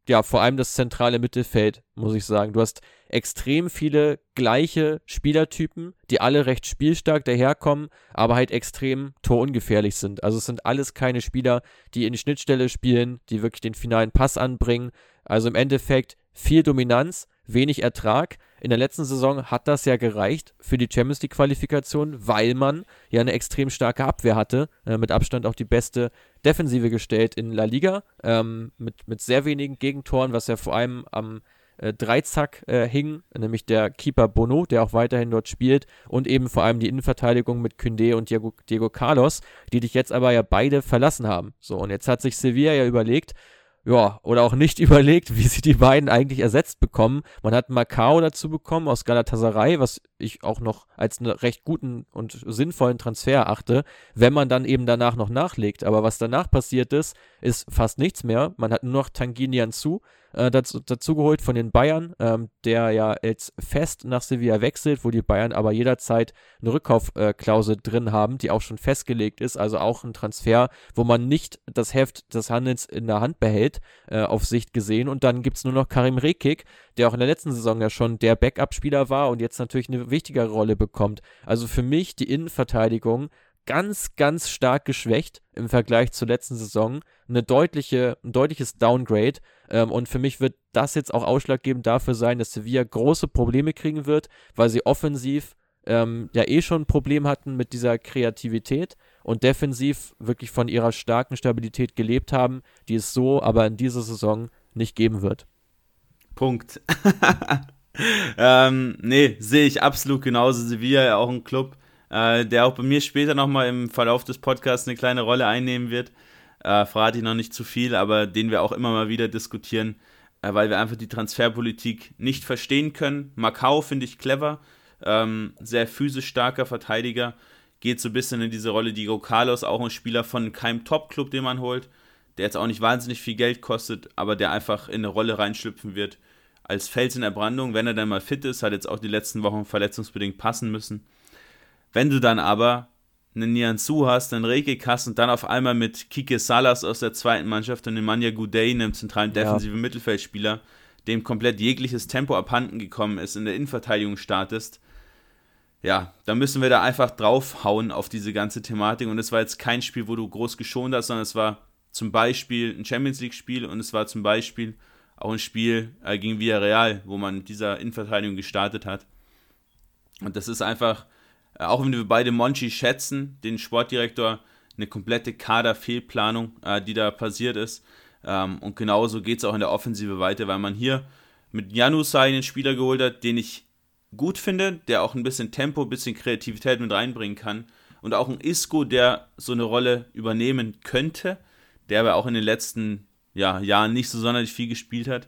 ja, vor allem das zentrale Mittelfeld, muss ich sagen. Du hast extrem viele gleiche Spielertypen, die alle recht spielstark daherkommen, aber halt extrem torungefährlich sind. Also es sind alles keine Spieler, die in die Schnittstelle spielen, die wirklich den finalen Pass anbringen. Also im Endeffekt viel Dominanz, wenig Ertrag. In der letzten Saison hat das ja gereicht für die Champions League Qualifikation, weil man ja eine extrem starke Abwehr hatte, äh, mit Abstand auch die beste Defensive gestellt in La Liga, ähm, mit, mit sehr wenigen Gegentoren, was ja vor allem am äh, Dreizack äh, hing, nämlich der Keeper Bono, der auch weiterhin dort spielt, und eben vor allem die Innenverteidigung mit Kündé und Diego, Diego Carlos, die dich jetzt aber ja beide verlassen haben. So, und jetzt hat sich Sevilla ja überlegt, ja, oder auch nicht überlegt, wie sie die beiden eigentlich ersetzt bekommen. Man hat Macao dazu bekommen aus Galatasaray, was ich auch noch als einen recht guten und sinnvollen Transfer erachte, wenn man dann eben danach noch nachlegt. Aber was danach passiert ist, ist fast nichts mehr. Man hat nur noch Tanginian zu, äh, dazu, dazu geholt von den Bayern, ähm, der ja jetzt fest nach Sevilla wechselt, wo die Bayern aber jederzeit eine Rückkaufklausel drin haben, die auch schon festgelegt ist, also auch ein Transfer, wo man nicht das Heft des Handelns in der Hand behält, äh, auf Sicht gesehen. Und dann gibt es nur noch Karim Rekik, der auch in der letzten Saison ja schon der Backup-Spieler war und jetzt natürlich eine wichtigere Rolle bekommt. Also für mich die Innenverteidigung ganz, ganz stark geschwächt im Vergleich zur letzten Saison. Eine deutliche, ein deutliches Downgrade. Ähm, und für mich wird das jetzt auch ausschlaggebend dafür sein, dass Sevilla große Probleme kriegen wird, weil sie offensiv ähm, ja eh schon ein Problem hatten mit dieser Kreativität und defensiv wirklich von ihrer starken Stabilität gelebt haben, die es so aber in dieser Saison nicht geben wird. Punkt. ähm, nee, sehe ich absolut genauso. Sevilla ja auch ein Club, äh, der auch bei mir später nochmal im Verlauf des Podcasts eine kleine Rolle einnehmen wird. Äh, verrate ich noch nicht zu viel, aber den wir auch immer mal wieder diskutieren, äh, weil wir einfach die Transferpolitik nicht verstehen können. Macau finde ich clever, ähm, sehr physisch starker Verteidiger, geht so ein bisschen in diese Rolle. Diego Carlos, auch ein Spieler von keinem Top-Club, den man holt, der jetzt auch nicht wahnsinnig viel Geld kostet, aber der einfach in eine Rolle reinschlüpfen wird als Fels in der Brandung, wenn er dann mal fit ist, hat jetzt auch die letzten Wochen verletzungsbedingt passen müssen. Wenn du dann aber einen Nianzu hast, einen Rekik hast und dann auf einmal mit Kike Salas aus der zweiten Mannschaft und Nemanja Gudey, einem zentralen defensiven ja. Mittelfeldspieler, dem komplett jegliches Tempo abhanden gekommen ist, in der Innenverteidigung startest, ja, dann müssen wir da einfach draufhauen auf diese ganze Thematik. Und es war jetzt kein Spiel, wo du groß geschont hast, sondern es war zum Beispiel ein Champions League-Spiel und es war zum Beispiel auch ein Spiel äh, gegen Villarreal, wo man mit dieser Innenverteidigung gestartet hat. Und das ist einfach auch wenn wir beide Monchi schätzen, den Sportdirektor, eine komplette Kaderfehlplanung, äh, die da passiert ist. Ähm, und genauso geht es auch in der Offensive weiter, weil man hier mit Janusai einen Spieler geholt hat, den ich gut finde, der auch ein bisschen Tempo, ein bisschen Kreativität mit reinbringen kann. Und auch ein Isco, der so eine Rolle übernehmen könnte, der aber auch in den letzten ja, Jahren nicht so sonderlich viel gespielt hat.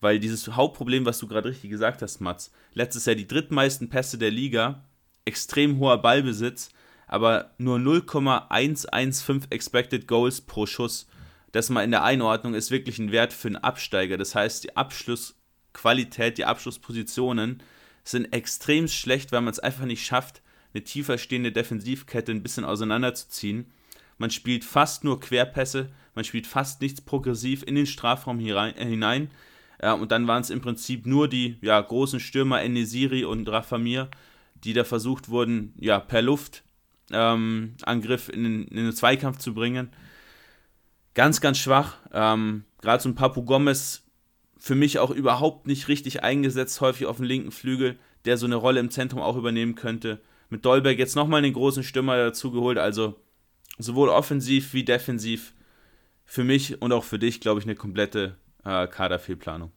Weil dieses Hauptproblem, was du gerade richtig gesagt hast, Mats, letztes Jahr die drittmeisten Pässe der Liga extrem hoher Ballbesitz, aber nur 0,115 Expected Goals pro Schuss. Das mal in der Einordnung ist wirklich ein Wert für einen Absteiger. Das heißt, die Abschlussqualität, die Abschlusspositionen sind extrem schlecht, weil man es einfach nicht schafft, eine tiefer stehende Defensivkette ein bisschen auseinanderzuziehen. Man spielt fast nur Querpässe, man spielt fast nichts progressiv in den Strafraum hinein. Ja, und dann waren es im Prinzip nur die ja, großen Stürmer Enesiri und Rafamir, die da versucht wurden, ja, per Luftangriff ähm, in, in, in, den Zweikampf zu bringen. Ganz, ganz schwach. Ähm, Gerade so ein Papu Gomez für mich auch überhaupt nicht richtig eingesetzt, häufig auf dem linken Flügel, der so eine Rolle im Zentrum auch übernehmen könnte. Mit Dolberg jetzt nochmal den großen Stürmer dazu geholt, also sowohl offensiv wie defensiv für mich und auch für dich, glaube ich, eine komplette äh, Kaderfehlplanung.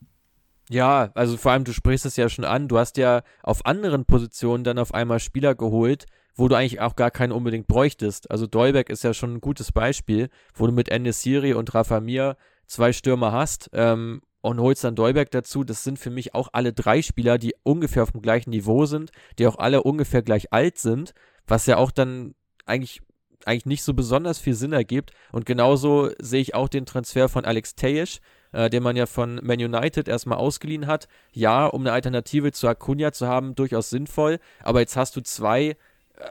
Ja, also vor allem, du sprichst es ja schon an, du hast ja auf anderen Positionen dann auf einmal Spieler geholt, wo du eigentlich auch gar keinen unbedingt bräuchtest. Also Dolbeck ist ja schon ein gutes Beispiel, wo du mit Siri und Rafa Mir zwei Stürmer hast ähm, und holst dann Dolbeck dazu. Das sind für mich auch alle drei Spieler, die ungefähr auf dem gleichen Niveau sind, die auch alle ungefähr gleich alt sind, was ja auch dann eigentlich eigentlich nicht so besonders viel Sinn ergibt. Und genauso sehe ich auch den Transfer von Alex Tejisch, äh, den man ja von Man United erstmal ausgeliehen hat. Ja, um eine Alternative zu Acuna zu haben, durchaus sinnvoll. Aber jetzt hast du zwei, äh,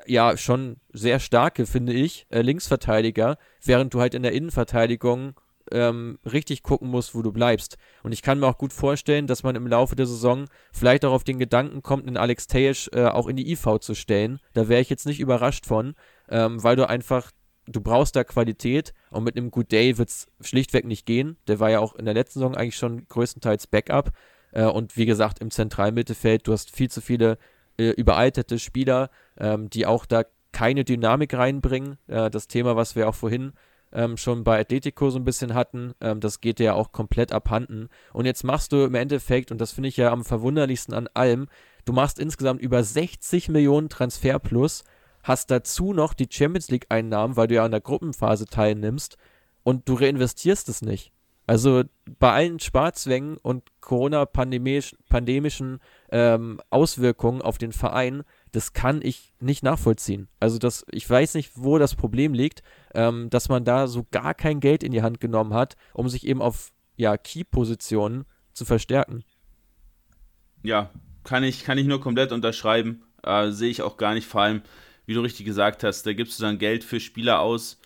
ja, schon sehr starke, finde ich, äh, Linksverteidiger, während du halt in der Innenverteidigung ähm, richtig gucken musst, wo du bleibst. Und ich kann mir auch gut vorstellen, dass man im Laufe der Saison vielleicht auch auf den Gedanken kommt, einen Alex Tejisch äh, auch in die IV zu stellen. Da wäre ich jetzt nicht überrascht von, ähm, weil du einfach du brauchst da Qualität und mit einem Good Day wird es schlichtweg nicht gehen. Der war ja auch in der letzten Saison eigentlich schon größtenteils Backup. Äh, und wie gesagt, im Zentralmittelfeld, du hast viel zu viele äh, überaltete Spieler, ähm, die auch da keine Dynamik reinbringen. Äh, das Thema, was wir auch vorhin ähm, schon bei Atletico so ein bisschen hatten, ähm, das geht dir ja auch komplett abhanden. Und jetzt machst du im Endeffekt, und das finde ich ja am verwunderlichsten an allem, du machst insgesamt über 60 Millionen Transfer plus hast dazu noch die Champions League-Einnahmen, weil du ja an der Gruppenphase teilnimmst und du reinvestierst es nicht. Also bei allen Sparzwängen und Corona-pandemischen ähm, Auswirkungen auf den Verein, das kann ich nicht nachvollziehen. Also das, ich weiß nicht, wo das Problem liegt, ähm, dass man da so gar kein Geld in die Hand genommen hat, um sich eben auf ja, Key-Positionen zu verstärken. Ja, kann ich, kann ich nur komplett unterschreiben. Äh, Sehe ich auch gar nicht, vor allem, wie du richtig gesagt hast, da gibst du dann Geld für Spieler aus,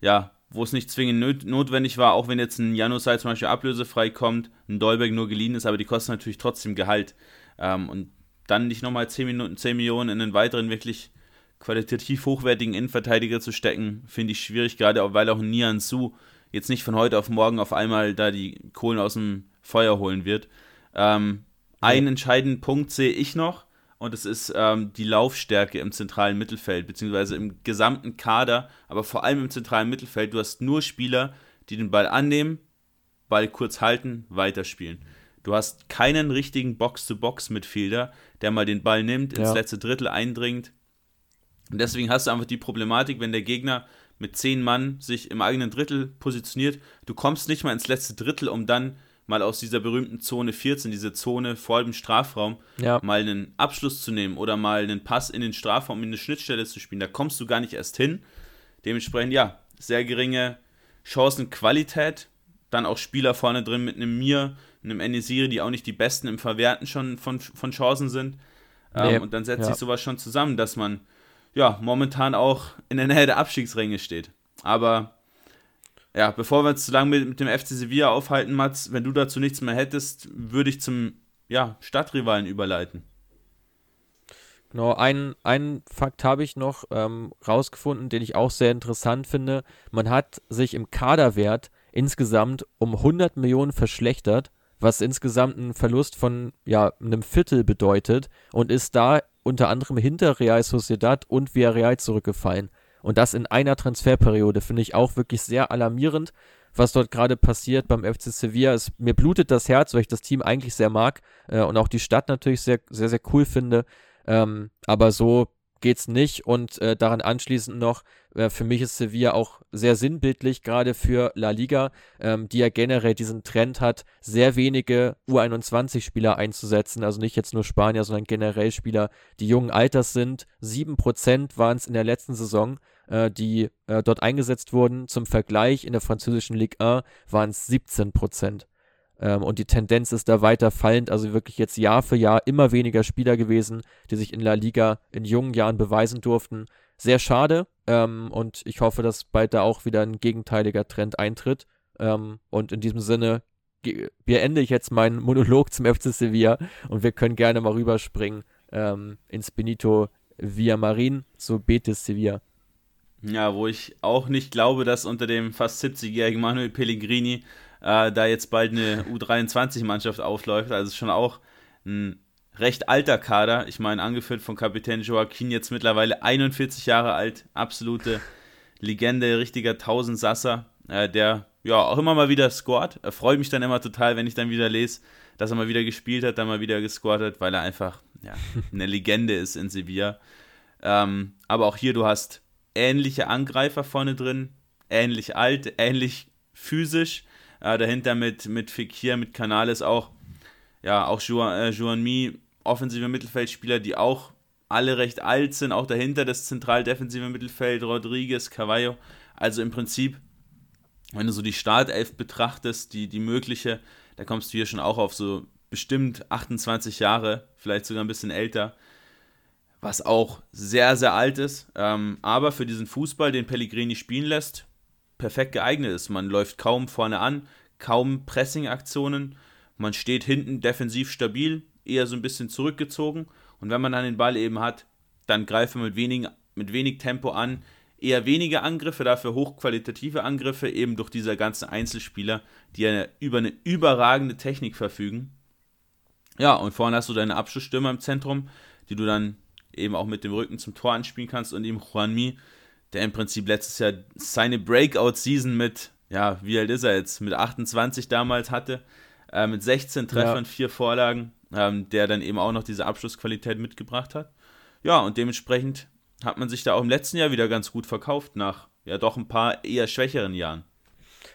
ja, wo es nicht zwingend notwendig war, auch wenn jetzt ein Janusai zum Beispiel ablösefrei kommt, ein Dolberg nur geliehen ist, aber die kosten natürlich trotzdem Gehalt. Ähm, und dann nicht nochmal 10, Minuten, 10 Millionen in einen weiteren wirklich qualitativ hochwertigen Innenverteidiger zu stecken, finde ich schwierig, gerade auch, weil auch Nian Su jetzt nicht von heute auf morgen auf einmal da die Kohlen aus dem Feuer holen wird. Ähm, ja. Einen entscheidenden Punkt sehe ich noch, und es ist ähm, die Laufstärke im zentralen Mittelfeld, beziehungsweise im gesamten Kader, aber vor allem im zentralen Mittelfeld. Du hast nur Spieler, die den Ball annehmen, Ball kurz halten, weiterspielen. Du hast keinen richtigen Box-to-Box-Midfielder, der mal den Ball nimmt, ins ja. letzte Drittel eindringt. Und deswegen hast du einfach die Problematik, wenn der Gegner mit zehn Mann sich im eigenen Drittel positioniert, du kommst nicht mal ins letzte Drittel, um dann mal aus dieser berühmten Zone 14, diese Zone vor dem Strafraum, ja. mal einen Abschluss zu nehmen oder mal einen Pass in den Strafraum, in eine Schnittstelle zu spielen. Da kommst du gar nicht erst hin. Dementsprechend, ja, sehr geringe Chancenqualität. Dann auch Spieler vorne drin mit einem Mir, einem Enesiri, die auch nicht die besten im Verwerten schon von, von Chancen sind. Nee. Ähm, und dann setzt ja. sich sowas schon zusammen, dass man ja momentan auch in der Nähe der Abstiegsränge steht. Aber ja, bevor wir uns zu lange mit, mit dem FC Sevilla aufhalten, Mats, wenn du dazu nichts mehr hättest, würde ich zum ja, Stadtrivalen überleiten. Genau, einen, Fakt habe ich noch ähm, rausgefunden, den ich auch sehr interessant finde. Man hat sich im Kaderwert insgesamt um 100 Millionen verschlechtert, was insgesamt einen Verlust von ja, einem Viertel bedeutet und ist da unter anderem hinter Real Sociedad und Villarreal zurückgefallen. Und das in einer Transferperiode finde ich auch wirklich sehr alarmierend, was dort gerade passiert beim FC Sevilla. Es, mir blutet das Herz, weil ich das Team eigentlich sehr mag äh, und auch die Stadt natürlich sehr, sehr, sehr cool finde. Ähm, aber so geht's nicht. Und äh, daran anschließend noch, äh, für mich ist Sevilla auch sehr sinnbildlich, gerade für La Liga, ähm, die ja generell diesen Trend hat, sehr wenige U21-Spieler einzusetzen. Also nicht jetzt nur Spanier, sondern generell Spieler, die jungen Alters sind. Sieben Prozent waren es in der letzten Saison äh, die äh, dort eingesetzt wurden. Zum Vergleich in der französischen Ligue 1 waren es 17 Prozent. Ähm, und die Tendenz ist da weiter fallend, also wirklich jetzt Jahr für Jahr immer weniger Spieler gewesen, die sich in La Liga in jungen Jahren beweisen durften. Sehr schade ähm, und ich hoffe, dass bald da auch wieder ein gegenteiliger Trend eintritt. Ähm, und in diesem Sinne beende ich jetzt meinen Monolog zum FC Sevilla und wir können gerne mal rüberspringen ähm, ins Benito Villamarin zu Betis Sevilla. Ja, wo ich auch nicht glaube, dass unter dem fast 70-jährigen Manuel Pellegrini äh, da jetzt bald eine U23-Mannschaft aufläuft. Also schon auch ein recht alter Kader. Ich meine, angeführt von Kapitän Joaquin, jetzt mittlerweile 41 Jahre alt, absolute Legende, richtiger Tausendsasser, äh, der ja auch immer mal wieder scored. Er freut mich dann immer total, wenn ich dann wieder lese, dass er mal wieder gespielt hat, dann mal wieder gescored hat, weil er einfach ja, eine Legende ist in Sevilla. Ähm, aber auch hier, du hast ähnliche Angreifer vorne drin, ähnlich alt, ähnlich physisch. Äh, dahinter mit, mit Fekir, mit Canales auch, ja, auch Juan, äh, Mi, offensive Mittelfeldspieler, die auch alle recht alt sind, auch dahinter das zentral-defensive Mittelfeld, Rodriguez, Cavallo. Also im Prinzip, wenn du so die Startelf betrachtest, die, die mögliche, da kommst du hier schon auch auf so bestimmt 28 Jahre, vielleicht sogar ein bisschen älter was auch sehr, sehr alt ist, ähm, aber für diesen Fußball, den Pellegrini spielen lässt, perfekt geeignet ist. Man läuft kaum vorne an, kaum Pressing-Aktionen, man steht hinten defensiv stabil, eher so ein bisschen zurückgezogen und wenn man dann den Ball eben hat, dann greift man mit, wenigen, mit wenig Tempo an, eher wenige Angriffe, dafür hochqualitative Angriffe, eben durch diese ganzen Einzelspieler, die eine, über eine überragende Technik verfügen. Ja, und vorne hast du deine Abschlussstürmer im Zentrum, die du dann eben auch mit dem Rücken zum Tor anspielen kannst und eben Juanmi, der im Prinzip letztes Jahr seine Breakout-Season mit, ja, wie alt ist er jetzt, mit 28 damals hatte, äh, mit 16 Treffern, ja. vier Vorlagen, ähm, der dann eben auch noch diese Abschlussqualität mitgebracht hat. Ja, und dementsprechend hat man sich da auch im letzten Jahr wieder ganz gut verkauft, nach ja doch ein paar eher schwächeren Jahren.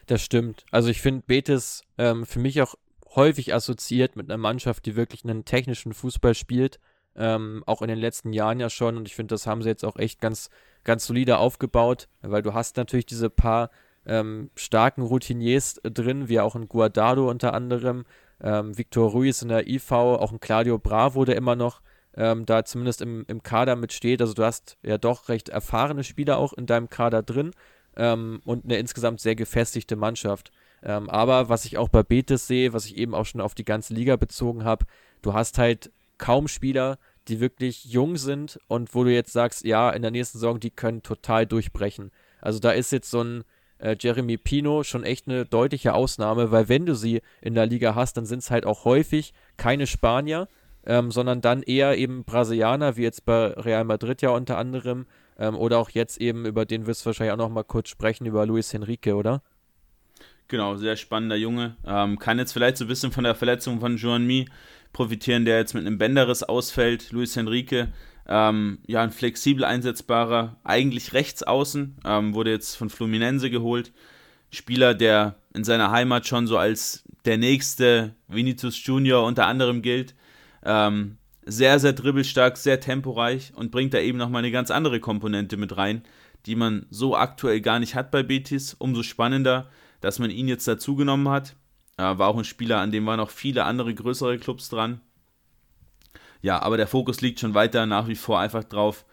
Das stimmt. Also ich finde Betis ähm, für mich auch häufig assoziiert mit einer Mannschaft, die wirklich einen technischen Fußball spielt. Ähm, auch in den letzten Jahren ja schon. Und ich finde, das haben sie jetzt auch echt ganz, ganz solide aufgebaut, weil du hast natürlich diese paar ähm, starken Routiniers äh, drin, wie auch ein Guardado unter anderem, ähm, Victor Ruiz in der IV, auch ein Claudio Bravo, der immer noch ähm, da zumindest im, im Kader mitsteht. Also du hast ja doch recht erfahrene Spieler auch in deinem Kader drin ähm, und eine insgesamt sehr gefestigte Mannschaft. Ähm, aber was ich auch bei Betis sehe, was ich eben auch schon auf die ganze Liga bezogen habe, du hast halt kaum Spieler, die wirklich jung sind und wo du jetzt sagst, ja, in der nächsten Saison, die können total durchbrechen. Also da ist jetzt so ein äh, Jeremy Pino schon echt eine deutliche Ausnahme, weil wenn du sie in der Liga hast, dann sind es halt auch häufig keine Spanier, ähm, sondern dann eher eben Brasilianer, wie jetzt bei Real Madrid ja unter anderem, ähm, oder auch jetzt eben, über den wirst du wahrscheinlich auch noch mal kurz sprechen, über Luis Henrique, oder? Genau, sehr spannender Junge. Ähm, kann jetzt vielleicht so ein bisschen von der Verletzung von Joan Mi profitieren, der jetzt mit einem Bänderriss ausfällt. Luis Henrique, ähm, ja, ein flexibel einsetzbarer, eigentlich Rechtsaußen, ähm, wurde jetzt von Fluminense geholt. Spieler, der in seiner Heimat schon so als der nächste Vinicius Junior unter anderem gilt. Ähm, sehr, sehr dribbelstark, sehr temporeich und bringt da eben nochmal eine ganz andere Komponente mit rein, die man so aktuell gar nicht hat bei Betis. Umso spannender, dass man ihn jetzt dazugenommen hat. War auch ein Spieler, an dem waren noch viele andere größere Clubs dran. Ja, aber der Fokus liegt schon weiter nach wie vor einfach drauf.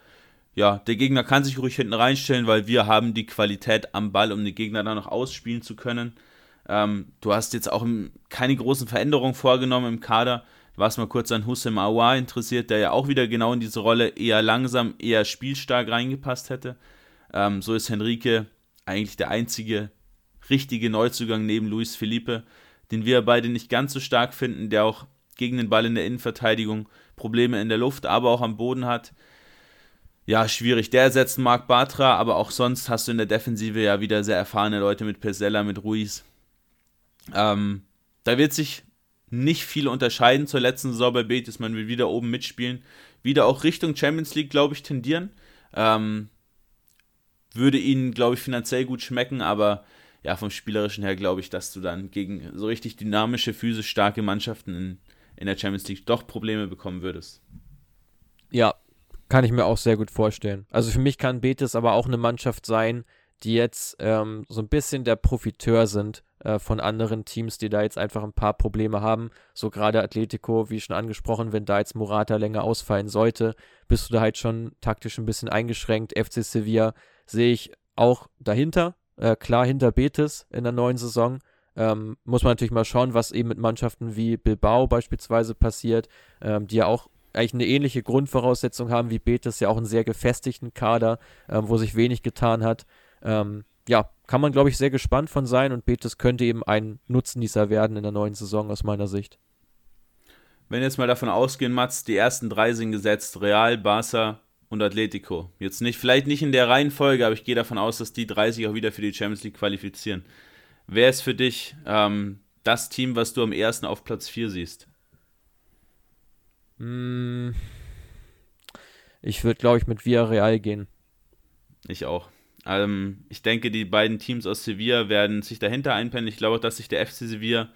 Ja, der Gegner kann sich ruhig hinten reinstellen, weil wir haben die Qualität am Ball, um den Gegner dann noch ausspielen zu können. Ähm, du hast jetzt auch keine großen Veränderungen vorgenommen im Kader. Du warst mal kurz an Hussein Aouar interessiert, der ja auch wieder genau in diese Rolle eher langsam, eher spielstark reingepasst hätte. Ähm, so ist Henrique eigentlich der einzige richtige Neuzugang neben Luis Felipe, den wir beide nicht ganz so stark finden, der auch gegen den Ball in der Innenverteidigung Probleme in der Luft, aber auch am Boden hat. Ja, schwierig. Der ersetzt Marc Bartra, aber auch sonst hast du in der Defensive ja wieder sehr erfahrene Leute mit Pesella, mit Ruiz. Ähm, da wird sich nicht viel unterscheiden zur letzten Saison bei Betis. Man will wieder oben mitspielen. Wieder auch Richtung Champions League, glaube ich, tendieren. Ähm, würde ihnen, glaube ich, finanziell gut schmecken, aber ja, vom Spielerischen her glaube ich, dass du dann gegen so richtig dynamische, physisch starke Mannschaften in, in der Champions League doch Probleme bekommen würdest. Ja, kann ich mir auch sehr gut vorstellen. Also für mich kann Betis aber auch eine Mannschaft sein, die jetzt ähm, so ein bisschen der Profiteur sind äh, von anderen Teams, die da jetzt einfach ein paar Probleme haben. So gerade Atletico, wie schon angesprochen, wenn da jetzt Morata länger ausfallen sollte, bist du da halt schon taktisch ein bisschen eingeschränkt. FC Sevilla sehe ich auch dahinter, äh, klar hinter Betis in der neuen Saison. Ähm, muss man natürlich mal schauen, was eben mit Mannschaften wie Bilbao beispielsweise passiert, ähm, die ja auch eigentlich eine ähnliche Grundvoraussetzung haben wie Betis, ja auch einen sehr gefestigten Kader, ähm, wo sich wenig getan hat. Ähm, ja, kann man, glaube ich, sehr gespannt von sein und Betis könnte eben ein Nutznießer werden in der neuen Saison aus meiner Sicht. Wenn jetzt mal davon ausgehen, Mats, die ersten drei sind gesetzt, Real, Barca und Atletico. Jetzt nicht, vielleicht nicht in der Reihenfolge, aber ich gehe davon aus, dass die drei sich auch wieder für die Champions League qualifizieren. Wer ist für dich ähm, das Team, was du am ersten auf Platz 4 siehst? Hm. Ich würde, glaube ich, mit Villarreal gehen. Ich auch. Ähm, ich denke, die beiden Teams aus Sevilla werden sich dahinter einpennen. Ich glaube, dass sich der FC Sevilla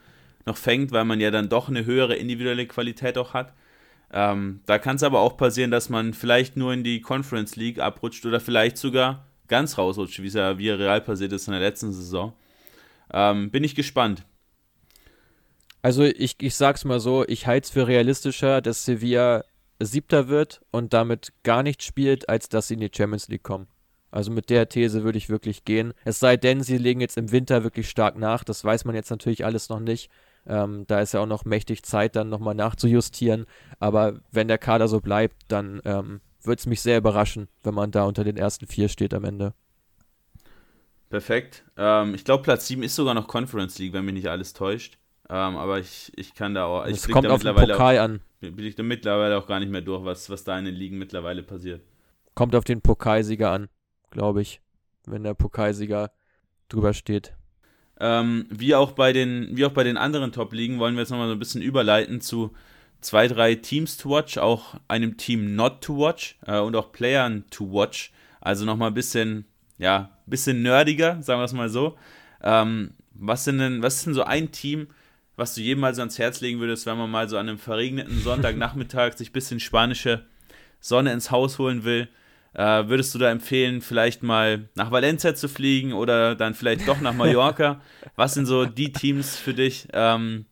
noch fängt, weil man ja dann doch eine höhere individuelle Qualität auch hat. Ähm, da kann es aber auch passieren, dass man vielleicht nur in die Conference League abrutscht oder vielleicht sogar ganz rausrutscht, wie es ja via Real passiert ist in der letzten Saison. Ähm, bin ich gespannt. Also ich, ich sag's mal so, ich halte es für realistischer, dass Sevilla Siebter wird und damit gar nicht spielt, als dass sie in die Champions League kommen. Also mit der These würde ich wirklich gehen. Es sei denn, sie legen jetzt im Winter wirklich stark nach. Das weiß man jetzt natürlich alles noch nicht. Ähm, da ist ja auch noch mächtig Zeit, dann nochmal nachzujustieren. Aber wenn der Kader so bleibt, dann ähm, würde es mich sehr überraschen, wenn man da unter den ersten vier steht am Ende. Perfekt. Ähm, ich glaube, Platz 7 ist sogar noch Conference League, wenn mich nicht alles täuscht. Ähm, aber ich, ich kann da auch. Es kommt auf den Pokal auch, an. Bin ich da mittlerweile auch gar nicht mehr durch, was, was da in den Ligen mittlerweile passiert. Kommt auf den Pokalsieger an, glaube ich. Wenn der Pokalsieger drüber steht. Ähm, wie, auch bei den, wie auch bei den anderen Top-Ligen wollen wir jetzt nochmal so ein bisschen überleiten zu zwei, drei Teams to watch, auch einem Team not to watch äh, und auch Playern to watch. Also nochmal ein bisschen, ja, bisschen nerdiger, sagen wir es mal so. Ähm, was, sind denn, was ist denn so ein Team, was du jedem mal so ans Herz legen würdest, wenn man mal so an einem verregneten Sonntagnachmittag sich ein bisschen spanische Sonne ins Haus holen will? Äh, würdest du da empfehlen, vielleicht mal nach Valencia zu fliegen oder dann vielleicht doch nach Mallorca? Was sind so die Teams für dich, ähm,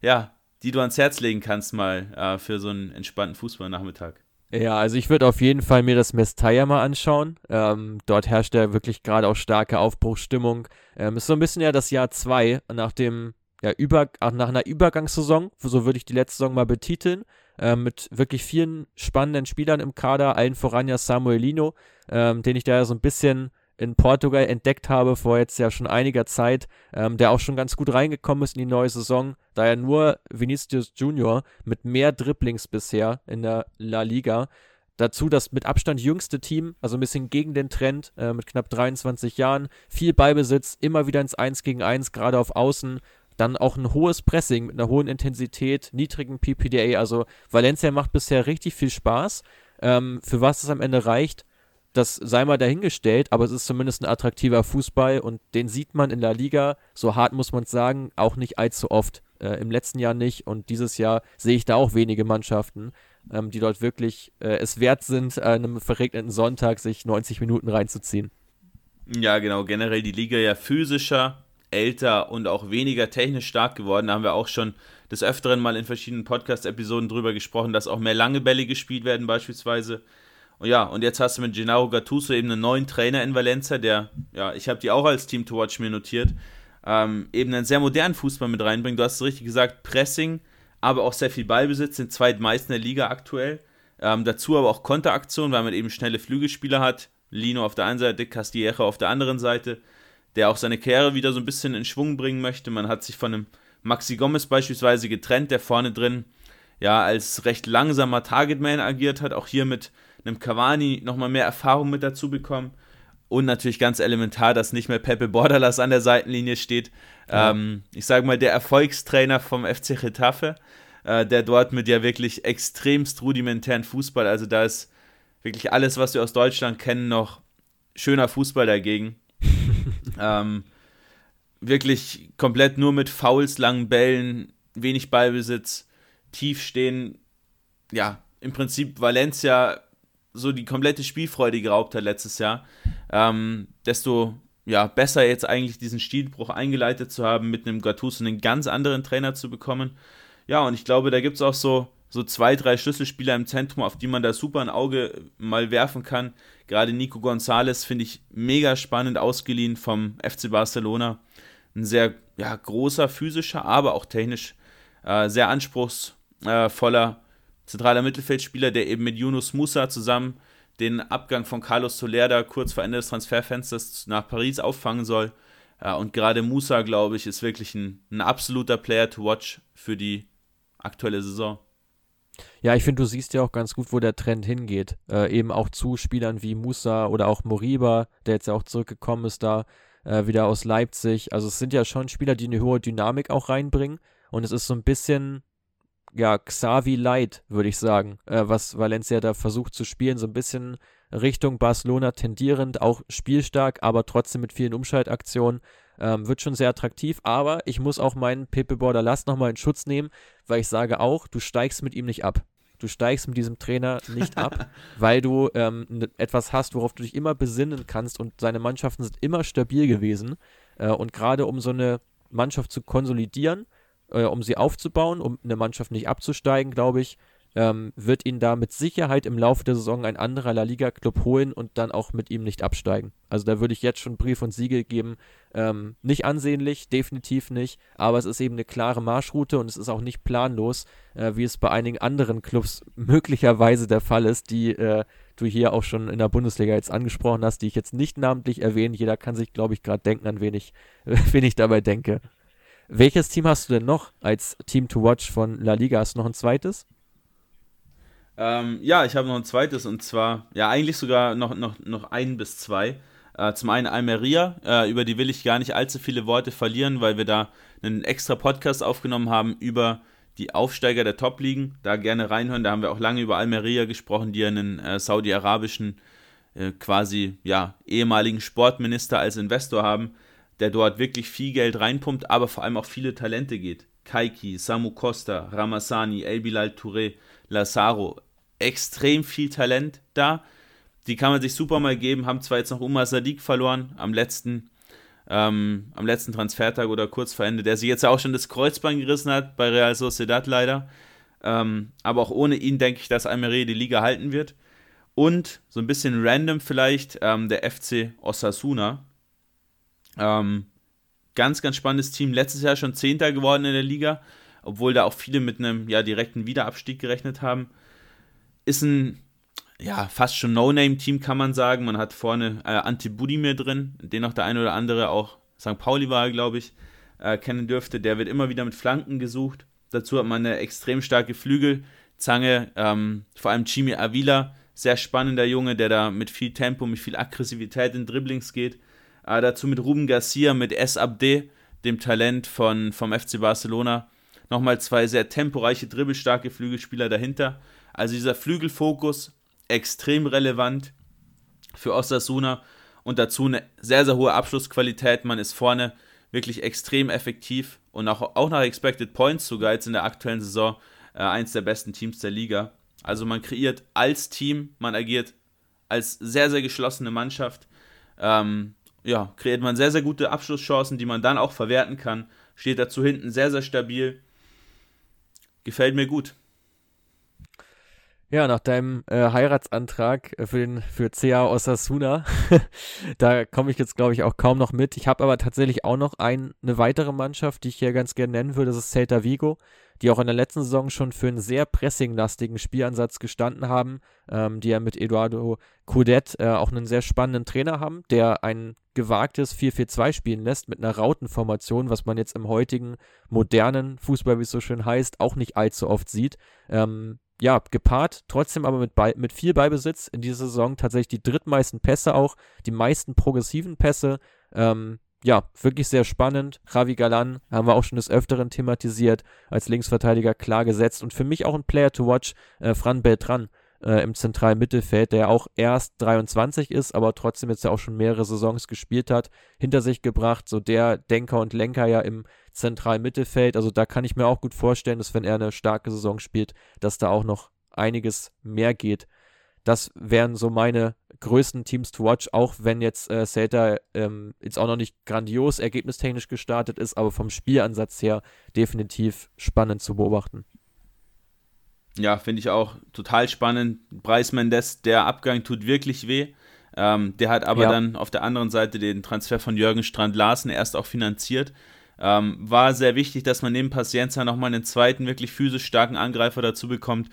ja, die du ans Herz legen kannst mal äh, für so einen entspannten Fußballnachmittag? Ja, also ich würde auf jeden Fall mir das Mestalla mal anschauen. Ähm, dort herrscht ja wirklich gerade auch starke Aufbruchsstimmung. Ähm, ist so ein bisschen ja das Jahr 2 nach dem, ja, über, nach einer Übergangssaison, so würde ich die letzte Saison mal betiteln, äh, mit wirklich vielen spannenden Spielern im Kader, allen voran ja Samuelino, ähm, den ich da ja so ein bisschen in Portugal entdeckt habe vor jetzt ja schon einiger Zeit, ähm, der auch schon ganz gut reingekommen ist in die neue Saison, da er nur Vinicius Junior mit mehr Dribblings bisher in der La Liga. Dazu das mit Abstand jüngste Team, also ein bisschen gegen den Trend, äh, mit knapp 23 Jahren, viel Beibesitz, immer wieder ins 1 gegen 1, gerade auf Außen, dann auch ein hohes Pressing mit einer hohen Intensität, niedrigen PPDA. Also Valencia macht bisher richtig viel Spaß. Ähm, für was es am Ende reicht, das sei mal dahingestellt, aber es ist zumindest ein attraktiver Fußball und den sieht man in der Liga, so hart muss man es sagen, auch nicht allzu oft. Äh, Im letzten Jahr nicht und dieses Jahr sehe ich da auch wenige Mannschaften, ähm, die dort wirklich äh, es wert sind, an einem verregneten Sonntag sich 90 Minuten reinzuziehen. Ja, genau, generell die Liga ja physischer, älter und auch weniger technisch stark geworden. Da haben wir auch schon des Öfteren mal in verschiedenen Podcast-Episoden drüber gesprochen, dass auch mehr lange Bälle gespielt werden, beispielsweise ja, und jetzt hast du mit Gennaro Gattuso eben einen neuen Trainer in Valencia, der, ja, ich habe die auch als Team to Watch mir notiert, ähm, eben einen sehr modernen Fußball mit reinbringt. Du hast es richtig gesagt, Pressing, aber auch sehr viel Ballbesitz, den zweitmeisten der Liga aktuell. Ähm, dazu aber auch Konteraktion, weil man eben schnelle Flügelspieler hat. Lino auf der einen Seite, Castillejo auf der anderen Seite, der auch seine Kehre wieder so ein bisschen in Schwung bringen möchte. Man hat sich von einem Maxi Gomez beispielsweise getrennt, der vorne drin ja als recht langsamer Targetman agiert hat. Auch hier mit einem Cavani nochmal mehr Erfahrung mit dazu bekommen. Und natürlich ganz elementar, dass nicht mehr Pepe Bordalas an der Seitenlinie steht. Ja. Ähm, ich sage mal, der Erfolgstrainer vom FC Getafe, äh, der dort mit ja wirklich extremst rudimentären Fußball, also da ist wirklich alles, was wir aus Deutschland kennen, noch schöner Fußball dagegen. ähm, wirklich komplett nur mit Fouls, langen Bällen, wenig Ballbesitz, tief stehen. Ja, im Prinzip Valencia so die komplette Spielfreude geraubt hat letztes Jahr, ähm, desto ja, besser jetzt eigentlich diesen Stilbruch eingeleitet zu haben, mit einem Gattuso einen ganz anderen Trainer zu bekommen. Ja, und ich glaube, da gibt es auch so, so zwei, drei Schlüsselspieler im Zentrum, auf die man da super ein Auge mal werfen kann. Gerade Nico González finde ich mega spannend, ausgeliehen vom FC Barcelona. Ein sehr ja, großer, physischer, aber auch technisch äh, sehr anspruchsvoller zentraler Mittelfeldspieler, der eben mit Yunus Musa zusammen den Abgang von Carlos Soler kurz vor Ende des Transferfensters nach Paris auffangen soll. Ja, und gerade Musa, glaube ich, ist wirklich ein, ein absoluter Player to watch für die aktuelle Saison. Ja, ich finde, du siehst ja auch ganz gut, wo der Trend hingeht. Äh, eben auch zu Spielern wie Musa oder auch Moriba, der jetzt ja auch zurückgekommen ist da, äh, wieder aus Leipzig. Also es sind ja schon Spieler, die eine hohe Dynamik auch reinbringen. Und es ist so ein bisschen ja, Xavi Light, würde ich sagen, äh, was Valencia da versucht zu spielen, so ein bisschen Richtung Barcelona tendierend, auch spielstark, aber trotzdem mit vielen Umschaltaktionen. Ähm, wird schon sehr attraktiv, aber ich muss auch meinen Pepe Bordalas nochmal in Schutz nehmen, weil ich sage auch, du steigst mit ihm nicht ab. Du steigst mit diesem Trainer nicht ab, weil du ähm, etwas hast, worauf du dich immer besinnen kannst und seine Mannschaften sind immer stabil gewesen. Äh, und gerade um so eine Mannschaft zu konsolidieren, äh, um sie aufzubauen, um eine Mannschaft nicht abzusteigen, glaube ich, ähm, wird ihn da mit Sicherheit im Laufe der Saison ein anderer La Liga-Club holen und dann auch mit ihm nicht absteigen. Also da würde ich jetzt schon Brief und Siegel geben. Ähm, nicht ansehnlich, definitiv nicht, aber es ist eben eine klare Marschroute und es ist auch nicht planlos, äh, wie es bei einigen anderen Clubs möglicherweise der Fall ist, die äh, du hier auch schon in der Bundesliga jetzt angesprochen hast, die ich jetzt nicht namentlich erwähne. Jeder kann sich, glaube ich, gerade denken, an wen ich, wen ich dabei denke. Welches Team hast du denn noch als Team to watch von La Liga? Hast du noch ein zweites? Ähm, ja, ich habe noch ein zweites und zwar, ja, eigentlich sogar noch, noch, noch ein bis zwei. Äh, zum einen Almeria, äh, über die will ich gar nicht allzu viele Worte verlieren, weil wir da einen extra Podcast aufgenommen haben über die Aufsteiger der Top-Ligen. Da gerne reinhören. Da haben wir auch lange über Almeria gesprochen, die einen äh, saudi-arabischen, äh, quasi ja, ehemaligen Sportminister als Investor haben der dort wirklich viel Geld reinpumpt, aber vor allem auch viele Talente geht. Kaiki, Samu Costa, Ramassani, El Bilal Touré, Lazaro. Extrem viel Talent da. Die kann man sich super mal geben. Haben zwar jetzt noch Umar Sadiq verloren am letzten, ähm, am letzten Transfertag oder kurz vor Ende, der sich jetzt auch schon das Kreuzbein gerissen hat bei Real Sociedad leider. Ähm, aber auch ohne ihn denke ich, dass Almeria die Liga halten wird. Und so ein bisschen random vielleicht ähm, der FC Osasuna. Ähm, ganz, ganz spannendes Team. Letztes Jahr schon Zehnter geworden in der Liga, obwohl da auch viele mit einem ja, direkten Wiederabstieg gerechnet haben. Ist ein ja, fast schon No-Name-Team, kann man sagen. Man hat vorne äh, Ante Budimir drin, den auch der eine oder andere, auch St. Pauli war, glaube ich, äh, kennen dürfte. Der wird immer wieder mit Flanken gesucht. Dazu hat man eine extrem starke Flügelzange, ähm, vor allem Jimmy Avila, sehr spannender Junge, der da mit viel Tempo, mit viel Aggressivität in Dribblings geht. Äh, dazu mit Ruben Garcia, mit S. Abde, dem Talent von, vom FC Barcelona. Nochmal zwei sehr temporeiche, dribbelstarke Flügelspieler dahinter. Also dieser Flügelfokus extrem relevant für Osasuna und dazu eine sehr, sehr hohe Abschlussqualität. Man ist vorne wirklich extrem effektiv und auch, auch nach Expected Points sogar jetzt in der aktuellen Saison äh, eins der besten Teams der Liga. Also man kreiert als Team, man agiert als sehr, sehr geschlossene Mannschaft. Ähm, ja, kreiert man sehr, sehr gute Abschlusschancen, die man dann auch verwerten kann. Steht dazu hinten sehr, sehr stabil. Gefällt mir gut. Ja, nach deinem äh, Heiratsantrag äh, für, den, für CA Osasuna, da komme ich jetzt, glaube ich, auch kaum noch mit. Ich habe aber tatsächlich auch noch ein, eine weitere Mannschaft, die ich hier ganz gerne nennen würde, das ist Celta Vigo, die auch in der letzten Saison schon für einen sehr pressinglastigen Spielansatz gestanden haben, ähm, die ja mit Eduardo Coudet äh, auch einen sehr spannenden Trainer haben, der ein gewagtes 4-4-2 spielen lässt mit einer Rautenformation, was man jetzt im heutigen modernen Fußball, wie es so schön heißt, auch nicht allzu oft sieht. Ähm, ja, gepaart, trotzdem aber mit, Be mit viel Beibesitz in dieser Saison tatsächlich die drittmeisten Pässe auch, die meisten progressiven Pässe. Ähm, ja, wirklich sehr spannend. Javi Galan haben wir auch schon des Öfteren thematisiert, als Linksverteidiger klar gesetzt und für mich auch ein Player to watch, äh, Fran Beltran äh, im zentralen Mittelfeld, der ja auch erst 23 ist, aber trotzdem jetzt ja auch schon mehrere Saisons gespielt hat, hinter sich gebracht, so der Denker und Lenker ja im zentralen Mittelfeld. Also da kann ich mir auch gut vorstellen, dass wenn er eine starke Saison spielt, dass da auch noch einiges mehr geht. Das wären so meine größten Teams to watch, auch wenn jetzt äh, Celta ähm, jetzt auch noch nicht grandios ergebnistechnisch gestartet ist, aber vom Spielansatz her definitiv spannend zu beobachten. Ja, finde ich auch total spannend. Bryce Mendes, der Abgang tut wirklich weh. Ähm, der hat aber ja. dann auf der anderen Seite den Transfer von Jürgen Strand-Larsen erst auch finanziert. Ähm, war sehr wichtig, dass man neben Paciencia nochmal einen zweiten, wirklich physisch starken Angreifer dazu bekommt.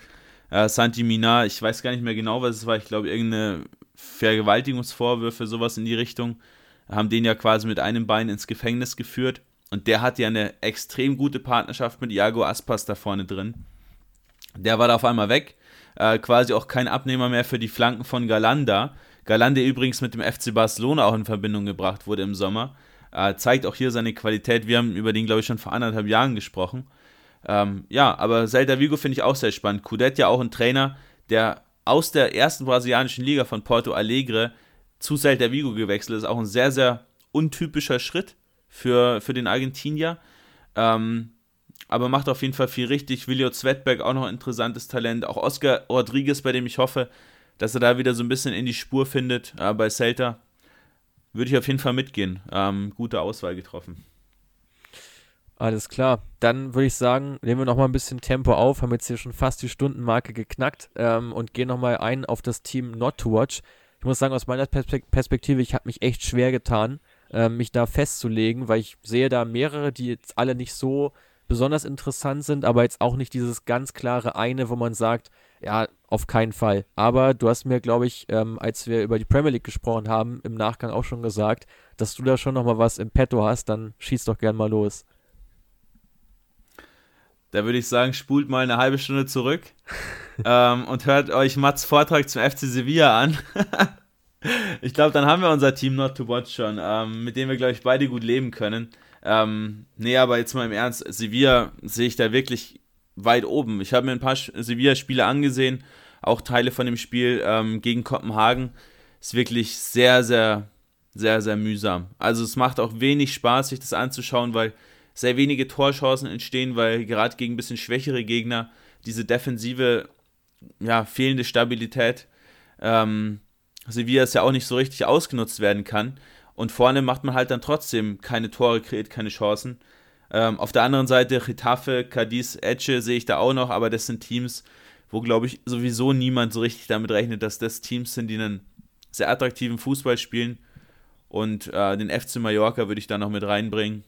Äh, Santi Minar, ich weiß gar nicht mehr genau, was es war. Ich glaube, irgendeine Vergewaltigungsvorwürfe, sowas in die Richtung. Haben den ja quasi mit einem Bein ins Gefängnis geführt. Und der hat ja eine extrem gute Partnerschaft mit Iago Aspas da vorne drin. Der war da auf einmal weg. Äh, quasi auch kein Abnehmer mehr für die Flanken von Galanda. Galanda übrigens mit dem FC Barcelona auch in Verbindung gebracht wurde im Sommer. Äh, zeigt auch hier seine Qualität. Wir haben über den, glaube ich, schon vor anderthalb Jahren gesprochen. Ähm, ja, aber Celta Vigo finde ich auch sehr spannend. Coudet ja auch ein Trainer, der aus der ersten brasilianischen Liga von Porto Alegre zu Celta Vigo gewechselt ist. Auch ein sehr, sehr untypischer Schritt für, für den Argentinier. Ähm, aber macht auf jeden Fall viel richtig. Williot Svetberg auch noch ein interessantes Talent. Auch Oscar Rodriguez, bei dem ich hoffe, dass er da wieder so ein bisschen in die Spur findet äh, bei Celta würde ich auf jeden Fall mitgehen. Ähm, gute Auswahl getroffen. Alles klar. Dann würde ich sagen, nehmen wir nochmal ein bisschen Tempo auf, haben jetzt hier schon fast die Stundenmarke geknackt ähm, und gehen nochmal ein auf das Team Not to Watch. Ich muss sagen, aus meiner Perspektive, ich habe mich echt schwer getan, äh, mich da festzulegen, weil ich sehe da mehrere, die jetzt alle nicht so besonders interessant sind, aber jetzt auch nicht dieses ganz klare eine, wo man sagt, ja, auf keinen Fall. Aber du hast mir, glaube ich, ähm, als wir über die Premier League gesprochen haben, im Nachgang auch schon gesagt, dass du da schon nochmal was im Petto hast, dann schieß doch gern mal los. Da würde ich sagen, spult mal eine halbe Stunde zurück ähm, und hört euch Mats Vortrag zum FC Sevilla an. ich glaube, dann haben wir unser Team Not to Watch schon, ähm, mit dem wir, glaube ich, beide gut leben können. Ähm, nee, aber jetzt mal im Ernst, Sevilla sehe ich da wirklich weit oben. Ich habe mir ein paar Sevilla-Spiele angesehen, auch Teile von dem Spiel ähm, gegen Kopenhagen. Ist wirklich sehr, sehr sehr, sehr mühsam. Also es macht auch wenig Spaß, sich das anzuschauen, weil sehr wenige Torchancen entstehen, weil gerade gegen ein bisschen schwächere Gegner diese defensive, ja, fehlende Stabilität ähm, Sevilla es ja auch nicht so richtig ausgenutzt werden kann. Und vorne macht man halt dann trotzdem keine Tore, kreiert keine Chancen. Ähm, auf der anderen Seite Getafe, Cadiz, Etche sehe ich da auch noch, aber das sind Teams, wo, glaube ich, sowieso niemand so richtig damit rechnet, dass das Teams sind, die einen sehr attraktiven Fußball spielen. Und äh, den FC Mallorca würde ich da noch mit reinbringen,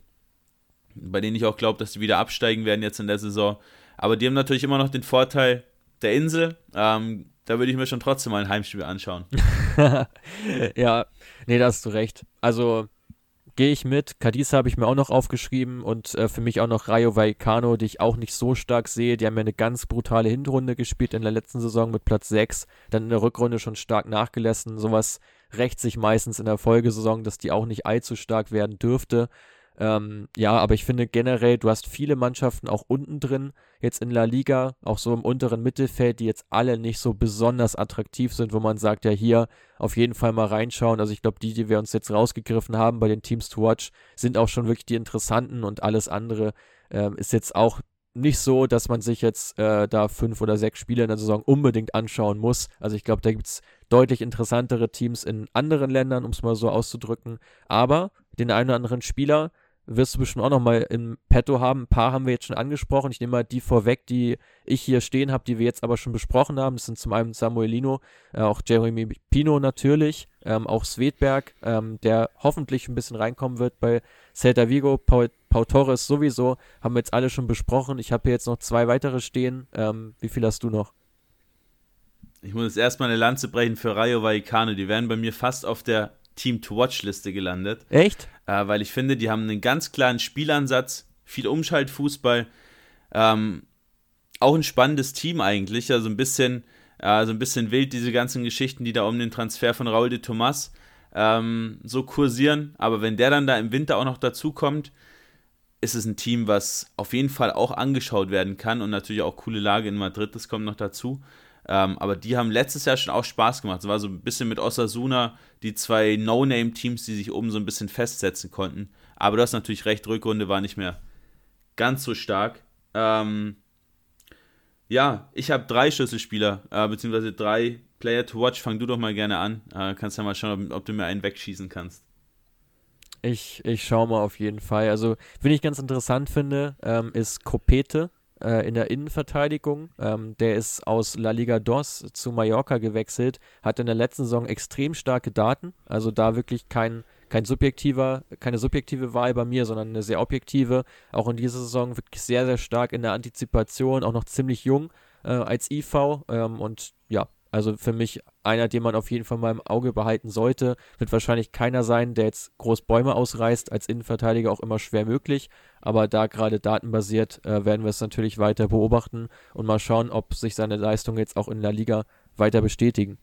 bei denen ich auch glaube, dass die wieder absteigen werden jetzt in der Saison. Aber die haben natürlich immer noch den Vorteil der Insel. Ähm, da würde ich mir schon trotzdem mal ein Heimspiel anschauen. ja, nee, da hast du recht. Also gehe ich mit. Cadiz habe ich mir auch noch aufgeschrieben und äh, für mich auch noch Rayo Vallecano, die ich auch nicht so stark sehe. Die haben ja eine ganz brutale Hinrunde gespielt in der letzten Saison mit Platz 6, dann in der Rückrunde schon stark nachgelassen. Sowas rächt sich meistens in der Folgesaison, dass die auch nicht allzu stark werden dürfte. Ähm, ja, aber ich finde generell, du hast viele Mannschaften auch unten drin, jetzt in La Liga, auch so im unteren Mittelfeld, die jetzt alle nicht so besonders attraktiv sind, wo man sagt, ja, hier auf jeden Fall mal reinschauen. Also ich glaube, die, die wir uns jetzt rausgegriffen haben bei den Teams to Watch, sind auch schon wirklich die interessanten und alles andere ähm, ist jetzt auch nicht so, dass man sich jetzt äh, da fünf oder sechs Spiele in der Saison unbedingt anschauen muss. Also ich glaube, da gibt es deutlich interessantere Teams in anderen Ländern, um es mal so auszudrücken. Aber den einen oder anderen Spieler, wirst du bestimmt auch noch mal im Petto haben. Ein paar haben wir jetzt schon angesprochen. Ich nehme mal die vorweg, die ich hier stehen habe, die wir jetzt aber schon besprochen haben. Das sind zum einen Samuelino, äh, auch Jeremy Pino natürlich, ähm, auch Svedberg, ähm, der hoffentlich ein bisschen reinkommen wird bei Celta Vigo. Paul, Paul Torres sowieso, haben wir jetzt alle schon besprochen. Ich habe hier jetzt noch zwei weitere stehen. Ähm, wie viel hast du noch? Ich muss jetzt erstmal eine Lanze brechen für Rayo Vallecano. Die werden bei mir fast auf der Team-to-Watch-Liste gelandet. Echt? Äh, weil ich finde, die haben einen ganz klaren Spielansatz, viel Umschaltfußball, ähm, auch ein spannendes Team eigentlich, also ein bisschen, äh, so ein bisschen wild, diese ganzen Geschichten, die da um den Transfer von Raul de Tomas ähm, so kursieren. Aber wenn der dann da im Winter auch noch dazukommt, ist es ein Team, was auf jeden Fall auch angeschaut werden kann und natürlich auch coole Lage in Madrid, das kommt noch dazu. Ähm, aber die haben letztes Jahr schon auch Spaß gemacht. Es war so ein bisschen mit Osasuna die zwei No-Name-Teams, die sich oben so ein bisschen festsetzen konnten. Aber du hast natürlich recht, Rückrunde war nicht mehr ganz so stark. Ähm, ja, ich habe drei Schlüsselspieler, äh, beziehungsweise drei Player to watch. Fang du doch mal gerne an. Äh, kannst ja mal schauen, ob, ob, du mir einen wegschießen kannst. Ich, ich schaue mal auf jeden Fall. Also, wen ich ganz interessant finde, ähm, ist Kopete äh, in der Innenverteidigung. Ähm, der ist aus La Liga DOS zu Mallorca gewechselt, hat in der letzten Saison extrem starke Daten, also da wirklich kein, kein subjektiver, keine subjektive Wahl bei mir, sondern eine sehr objektive. Auch in dieser Saison wirklich sehr, sehr stark in der Antizipation, auch noch ziemlich jung äh, als IV ähm, und ja, also für mich einer, den man auf jeden Fall mal im Auge behalten sollte. Wird wahrscheinlich keiner sein, der jetzt groß Bäume ausreißt. Als Innenverteidiger auch immer schwer möglich. Aber da gerade datenbasiert äh, werden wir es natürlich weiter beobachten und mal schauen, ob sich seine Leistungen jetzt auch in der Liga weiter bestätigen.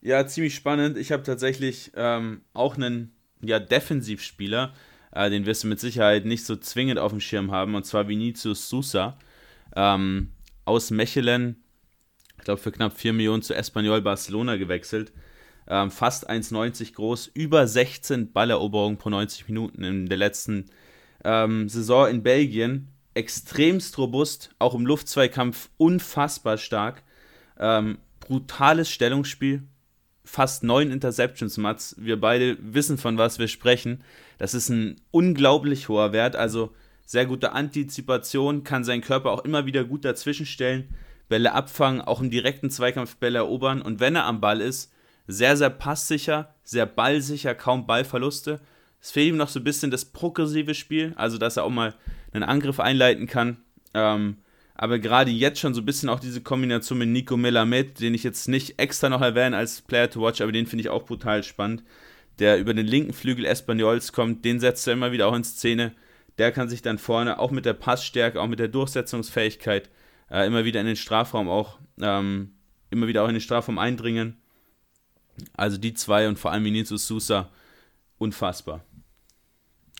Ja, ziemlich spannend. Ich habe tatsächlich ähm, auch einen ja, Defensivspieler, äh, den wirst du mit Sicherheit nicht so zwingend auf dem Schirm haben, und zwar Vinicius Sousa ähm, aus Mechelen ich glaube, für knapp 4 Millionen zu Espanyol Barcelona gewechselt. Ähm, fast 1,90 groß, über 16 Balleroberungen pro 90 Minuten in der letzten ähm, Saison in Belgien. Extremst robust, auch im Luftzweikampf unfassbar stark. Ähm, brutales Stellungsspiel, fast neun Interceptions, Mats. Wir beide wissen, von was wir sprechen. Das ist ein unglaublich hoher Wert, also sehr gute Antizipation, kann seinen Körper auch immer wieder gut dazwischenstellen. Bälle abfangen, auch im direkten Zweikampf Bälle erobern und wenn er am Ball ist, sehr, sehr passsicher, sehr ballsicher, kaum Ballverluste. Es fehlt ihm noch so ein bisschen das progressive Spiel, also dass er auch mal einen Angriff einleiten kann. Ähm, aber gerade jetzt schon so ein bisschen auch diese Kombination mit Nico Melamed, den ich jetzt nicht extra noch erwähne als Player to watch, aber den finde ich auch brutal spannend. Der über den linken Flügel Espanyols kommt, den setzt er immer wieder auch in Szene. Der kann sich dann vorne auch mit der Passstärke, auch mit der Durchsetzungsfähigkeit äh, immer wieder in den Strafraum auch, ähm, immer wieder auch in den Strafraum eindringen. Also die zwei und vor allem Vinicius Sousa, unfassbar.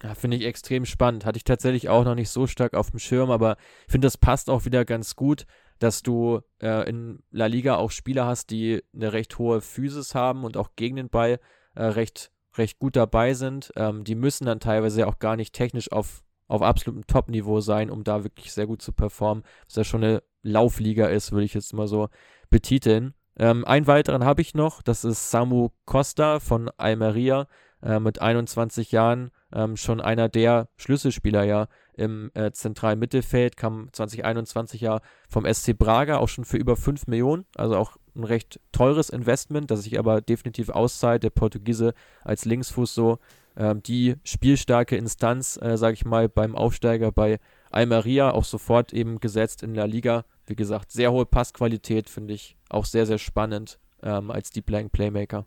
Ja, finde ich extrem spannend. Hatte ich tatsächlich auch noch nicht so stark auf dem Schirm, aber ich finde, das passt auch wieder ganz gut, dass du äh, in La Liga auch Spieler hast, die eine recht hohe Physis haben und auch gegen den Ball äh, recht recht gut dabei sind. Ähm, die müssen dann teilweise auch gar nicht technisch auf, auf absolutem Top-Niveau sein, um da wirklich sehr gut zu performen. Was ja schon eine Laufliga ist, würde ich jetzt mal so betiteln. Ähm, einen weiteren habe ich noch, das ist Samu Costa von Almeria äh, mit 21 Jahren, ähm, schon einer der Schlüsselspieler ja im äh, zentralen Mittelfeld, kam 2021 ja vom SC Braga, auch schon für über 5 Millionen, also auch ein recht teures Investment, das sich aber definitiv auszahlt. Der Portugiese als Linksfuß so ähm, die spielstarke Instanz, äh, sage ich mal, beim Aufsteiger bei Almeria, auch sofort eben gesetzt in der Liga. Wie gesagt, sehr hohe Passqualität, finde ich auch sehr, sehr spannend ähm, als Deep Blank Playmaker.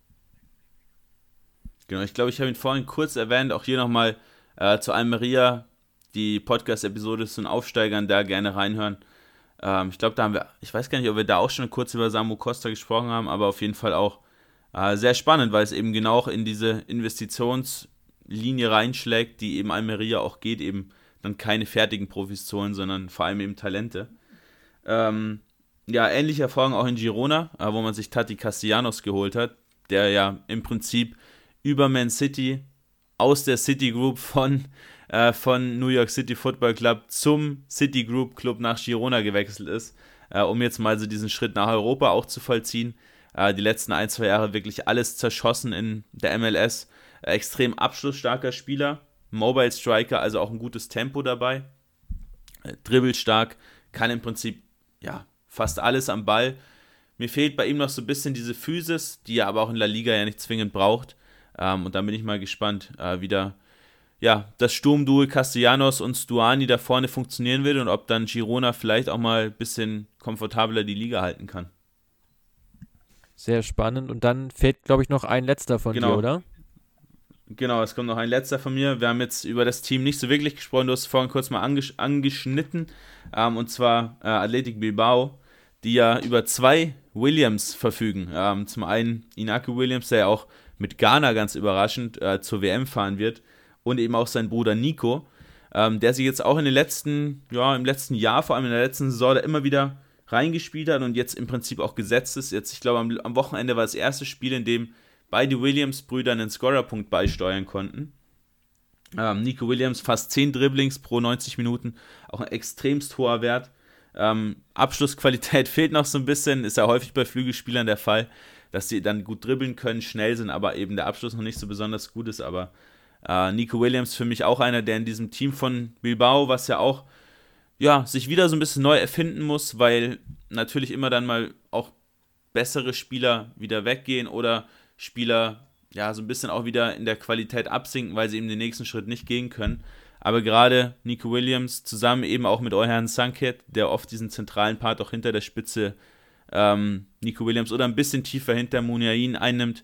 Genau, ich glaube, ich habe ihn vorhin kurz erwähnt, auch hier nochmal äh, zu Almeria, die Podcast-Episode zu den Aufsteigern, da gerne reinhören. Ähm, ich glaube, da haben wir, ich weiß gar nicht, ob wir da auch schon kurz über Samu Costa gesprochen haben, aber auf jeden Fall auch äh, sehr spannend, weil es eben genau auch in diese Investitionslinie reinschlägt, die eben Almeria auch geht, eben dann keine fertigen Profis zu holen, sondern vor allem eben Talente. Ähm, ja, ähnliche Erfahrung auch in Girona, äh, wo man sich Tati Castellanos geholt hat, der ja im Prinzip über Man City aus der City Group von äh, von New York City Football Club zum City Group Club nach Girona gewechselt ist, äh, um jetzt mal so diesen Schritt nach Europa auch zu vollziehen. Äh, die letzten ein, zwei Jahre wirklich alles zerschossen in der MLS. Äh, extrem abschlussstarker Spieler, Mobile Striker, also auch ein gutes Tempo dabei. Äh, dribbelstark, kann im Prinzip ja fast alles am Ball. Mir fehlt bei ihm noch so ein bisschen diese Physis, die er aber auch in La Liga ja nicht zwingend braucht. Ähm, und da bin ich mal gespannt, äh, wie da ja, das Sturmduel Castellanos und Stuani da vorne funktionieren wird und ob dann Girona vielleicht auch mal ein bisschen komfortabler die Liga halten kann. Sehr spannend. Und dann fehlt, glaube ich, noch ein letzter von genau. dir, oder? Genau, es kommt noch ein letzter von mir. Wir haben jetzt über das Team nicht so wirklich gesprochen. Du hast es vorhin kurz mal angesch angeschnitten. Ähm, und zwar äh, Athletic Bilbao, die ja über zwei Williams verfügen. Ähm, zum einen Inaki Williams, der ja auch mit Ghana ganz überraschend äh, zur WM fahren wird und eben auch sein Bruder Nico, ähm, der sich jetzt auch in den letzten, ja, im letzten Jahr, vor allem in der letzten Saison, da immer wieder reingespielt hat und jetzt im Prinzip auch gesetzt ist. Jetzt, ich glaube, am, am Wochenende war das erste Spiel, in dem beide Williams-Brüder einen Scorerpunkt beisteuern konnten. Ähm, Nico Williams fast 10 Dribblings pro 90 Minuten, auch ein extremst hoher Wert. Ähm, Abschlussqualität fehlt noch so ein bisschen, ist ja häufig bei Flügelspielern der Fall, dass sie dann gut dribbeln können, schnell sind, aber eben der Abschluss noch nicht so besonders gut ist. Aber äh, Nico Williams für mich auch einer, der in diesem Team von Bilbao, was ja auch ja, sich wieder so ein bisschen neu erfinden muss, weil natürlich immer dann mal auch bessere Spieler wieder weggehen oder Spieler ja so ein bisschen auch wieder in der Qualität absinken, weil sie eben den nächsten Schritt nicht gehen können. Aber gerade Nico Williams zusammen eben auch mit Euherrn Sanket, der oft diesen zentralen Part auch hinter der Spitze ähm, Nico Williams oder ein bisschen tiefer hinter Muniain einnimmt.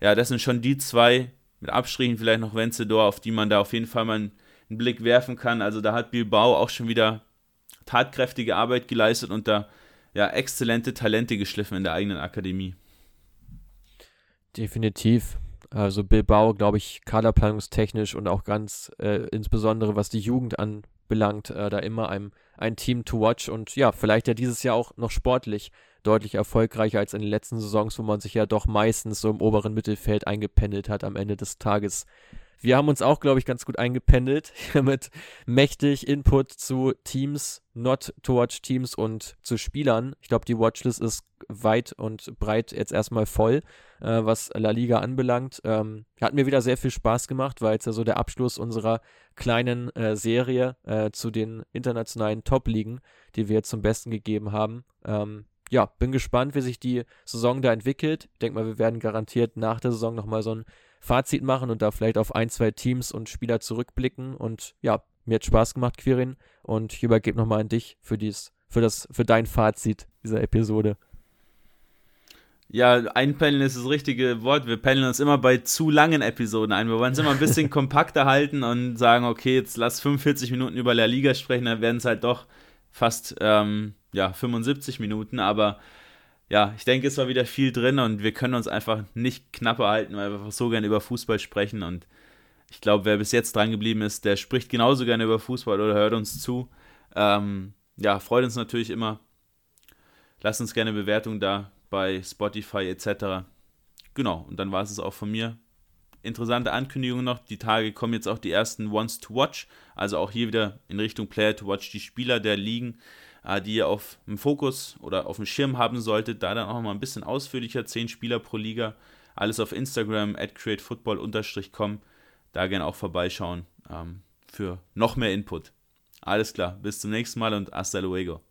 Ja, das sind schon die zwei, mit Abstrichen vielleicht noch Wenzedor, auf die man da auf jeden Fall mal einen, einen Blick werfen kann. Also da hat Bilbao auch schon wieder tatkräftige Arbeit geleistet und da ja exzellente Talente geschliffen in der eigenen Akademie. Definitiv. Also Bilbao, glaube ich, kaderplanungstechnisch und auch ganz äh, insbesondere was die Jugend anbelangt, äh, da immer ein, ein Team to watch und ja, vielleicht ja dieses Jahr auch noch sportlich deutlich erfolgreicher als in den letzten Saisons, wo man sich ja doch meistens so im oberen Mittelfeld eingependelt hat am Ende des Tages. Wir haben uns auch, glaube ich, ganz gut eingependelt mit mächtig Input zu Teams, not to watch Teams und zu Spielern. Ich glaube, die Watchlist ist weit und breit jetzt erstmal voll, äh, was La Liga anbelangt. Ähm, hat mir wieder sehr viel Spaß gemacht, weil es ja so der Abschluss unserer kleinen äh, Serie äh, zu den internationalen Top-Ligen, die wir zum Besten gegeben haben. Ähm, ja, bin gespannt, wie sich die Saison da entwickelt. Ich denke mal, wir werden garantiert nach der Saison nochmal so ein Fazit machen und da vielleicht auf ein, zwei Teams und Spieler zurückblicken. Und ja, mir hat Spaß gemacht, Quirin. Und ich übergebe nochmal an dich für, dies, für, das, für dein Fazit dieser Episode. Ja, einpendeln ist das richtige Wort. Wir pendeln uns immer bei zu langen Episoden ein. Wir wollen es immer ein bisschen kompakter halten und sagen, okay, jetzt lass 45 Minuten über La Liga sprechen, dann werden es halt doch fast ähm, ja, 75 Minuten, aber ja, ich denke, es war wieder viel drin und wir können uns einfach nicht knapper halten, weil wir einfach so gerne über Fußball sprechen und ich glaube, wer bis jetzt dran geblieben ist, der spricht genauso gerne über Fußball oder hört uns zu. Ähm, ja, freut uns natürlich immer. Lasst uns gerne Bewertung da bei Spotify etc. Genau, und dann war es es auch von mir. Interessante Ankündigung noch. Die Tage kommen jetzt auch die ersten Ones to Watch. Also auch hier wieder in Richtung Player to Watch die Spieler der Ligen, äh, die ihr auf dem Fokus oder auf dem Schirm haben solltet. Da dann auch mal ein bisschen ausführlicher, 10 Spieler pro Liga. Alles auf Instagram, at createfootball-com. Da gerne auch vorbeischauen ähm, für noch mehr Input. Alles klar, bis zum nächsten Mal und hasta luego.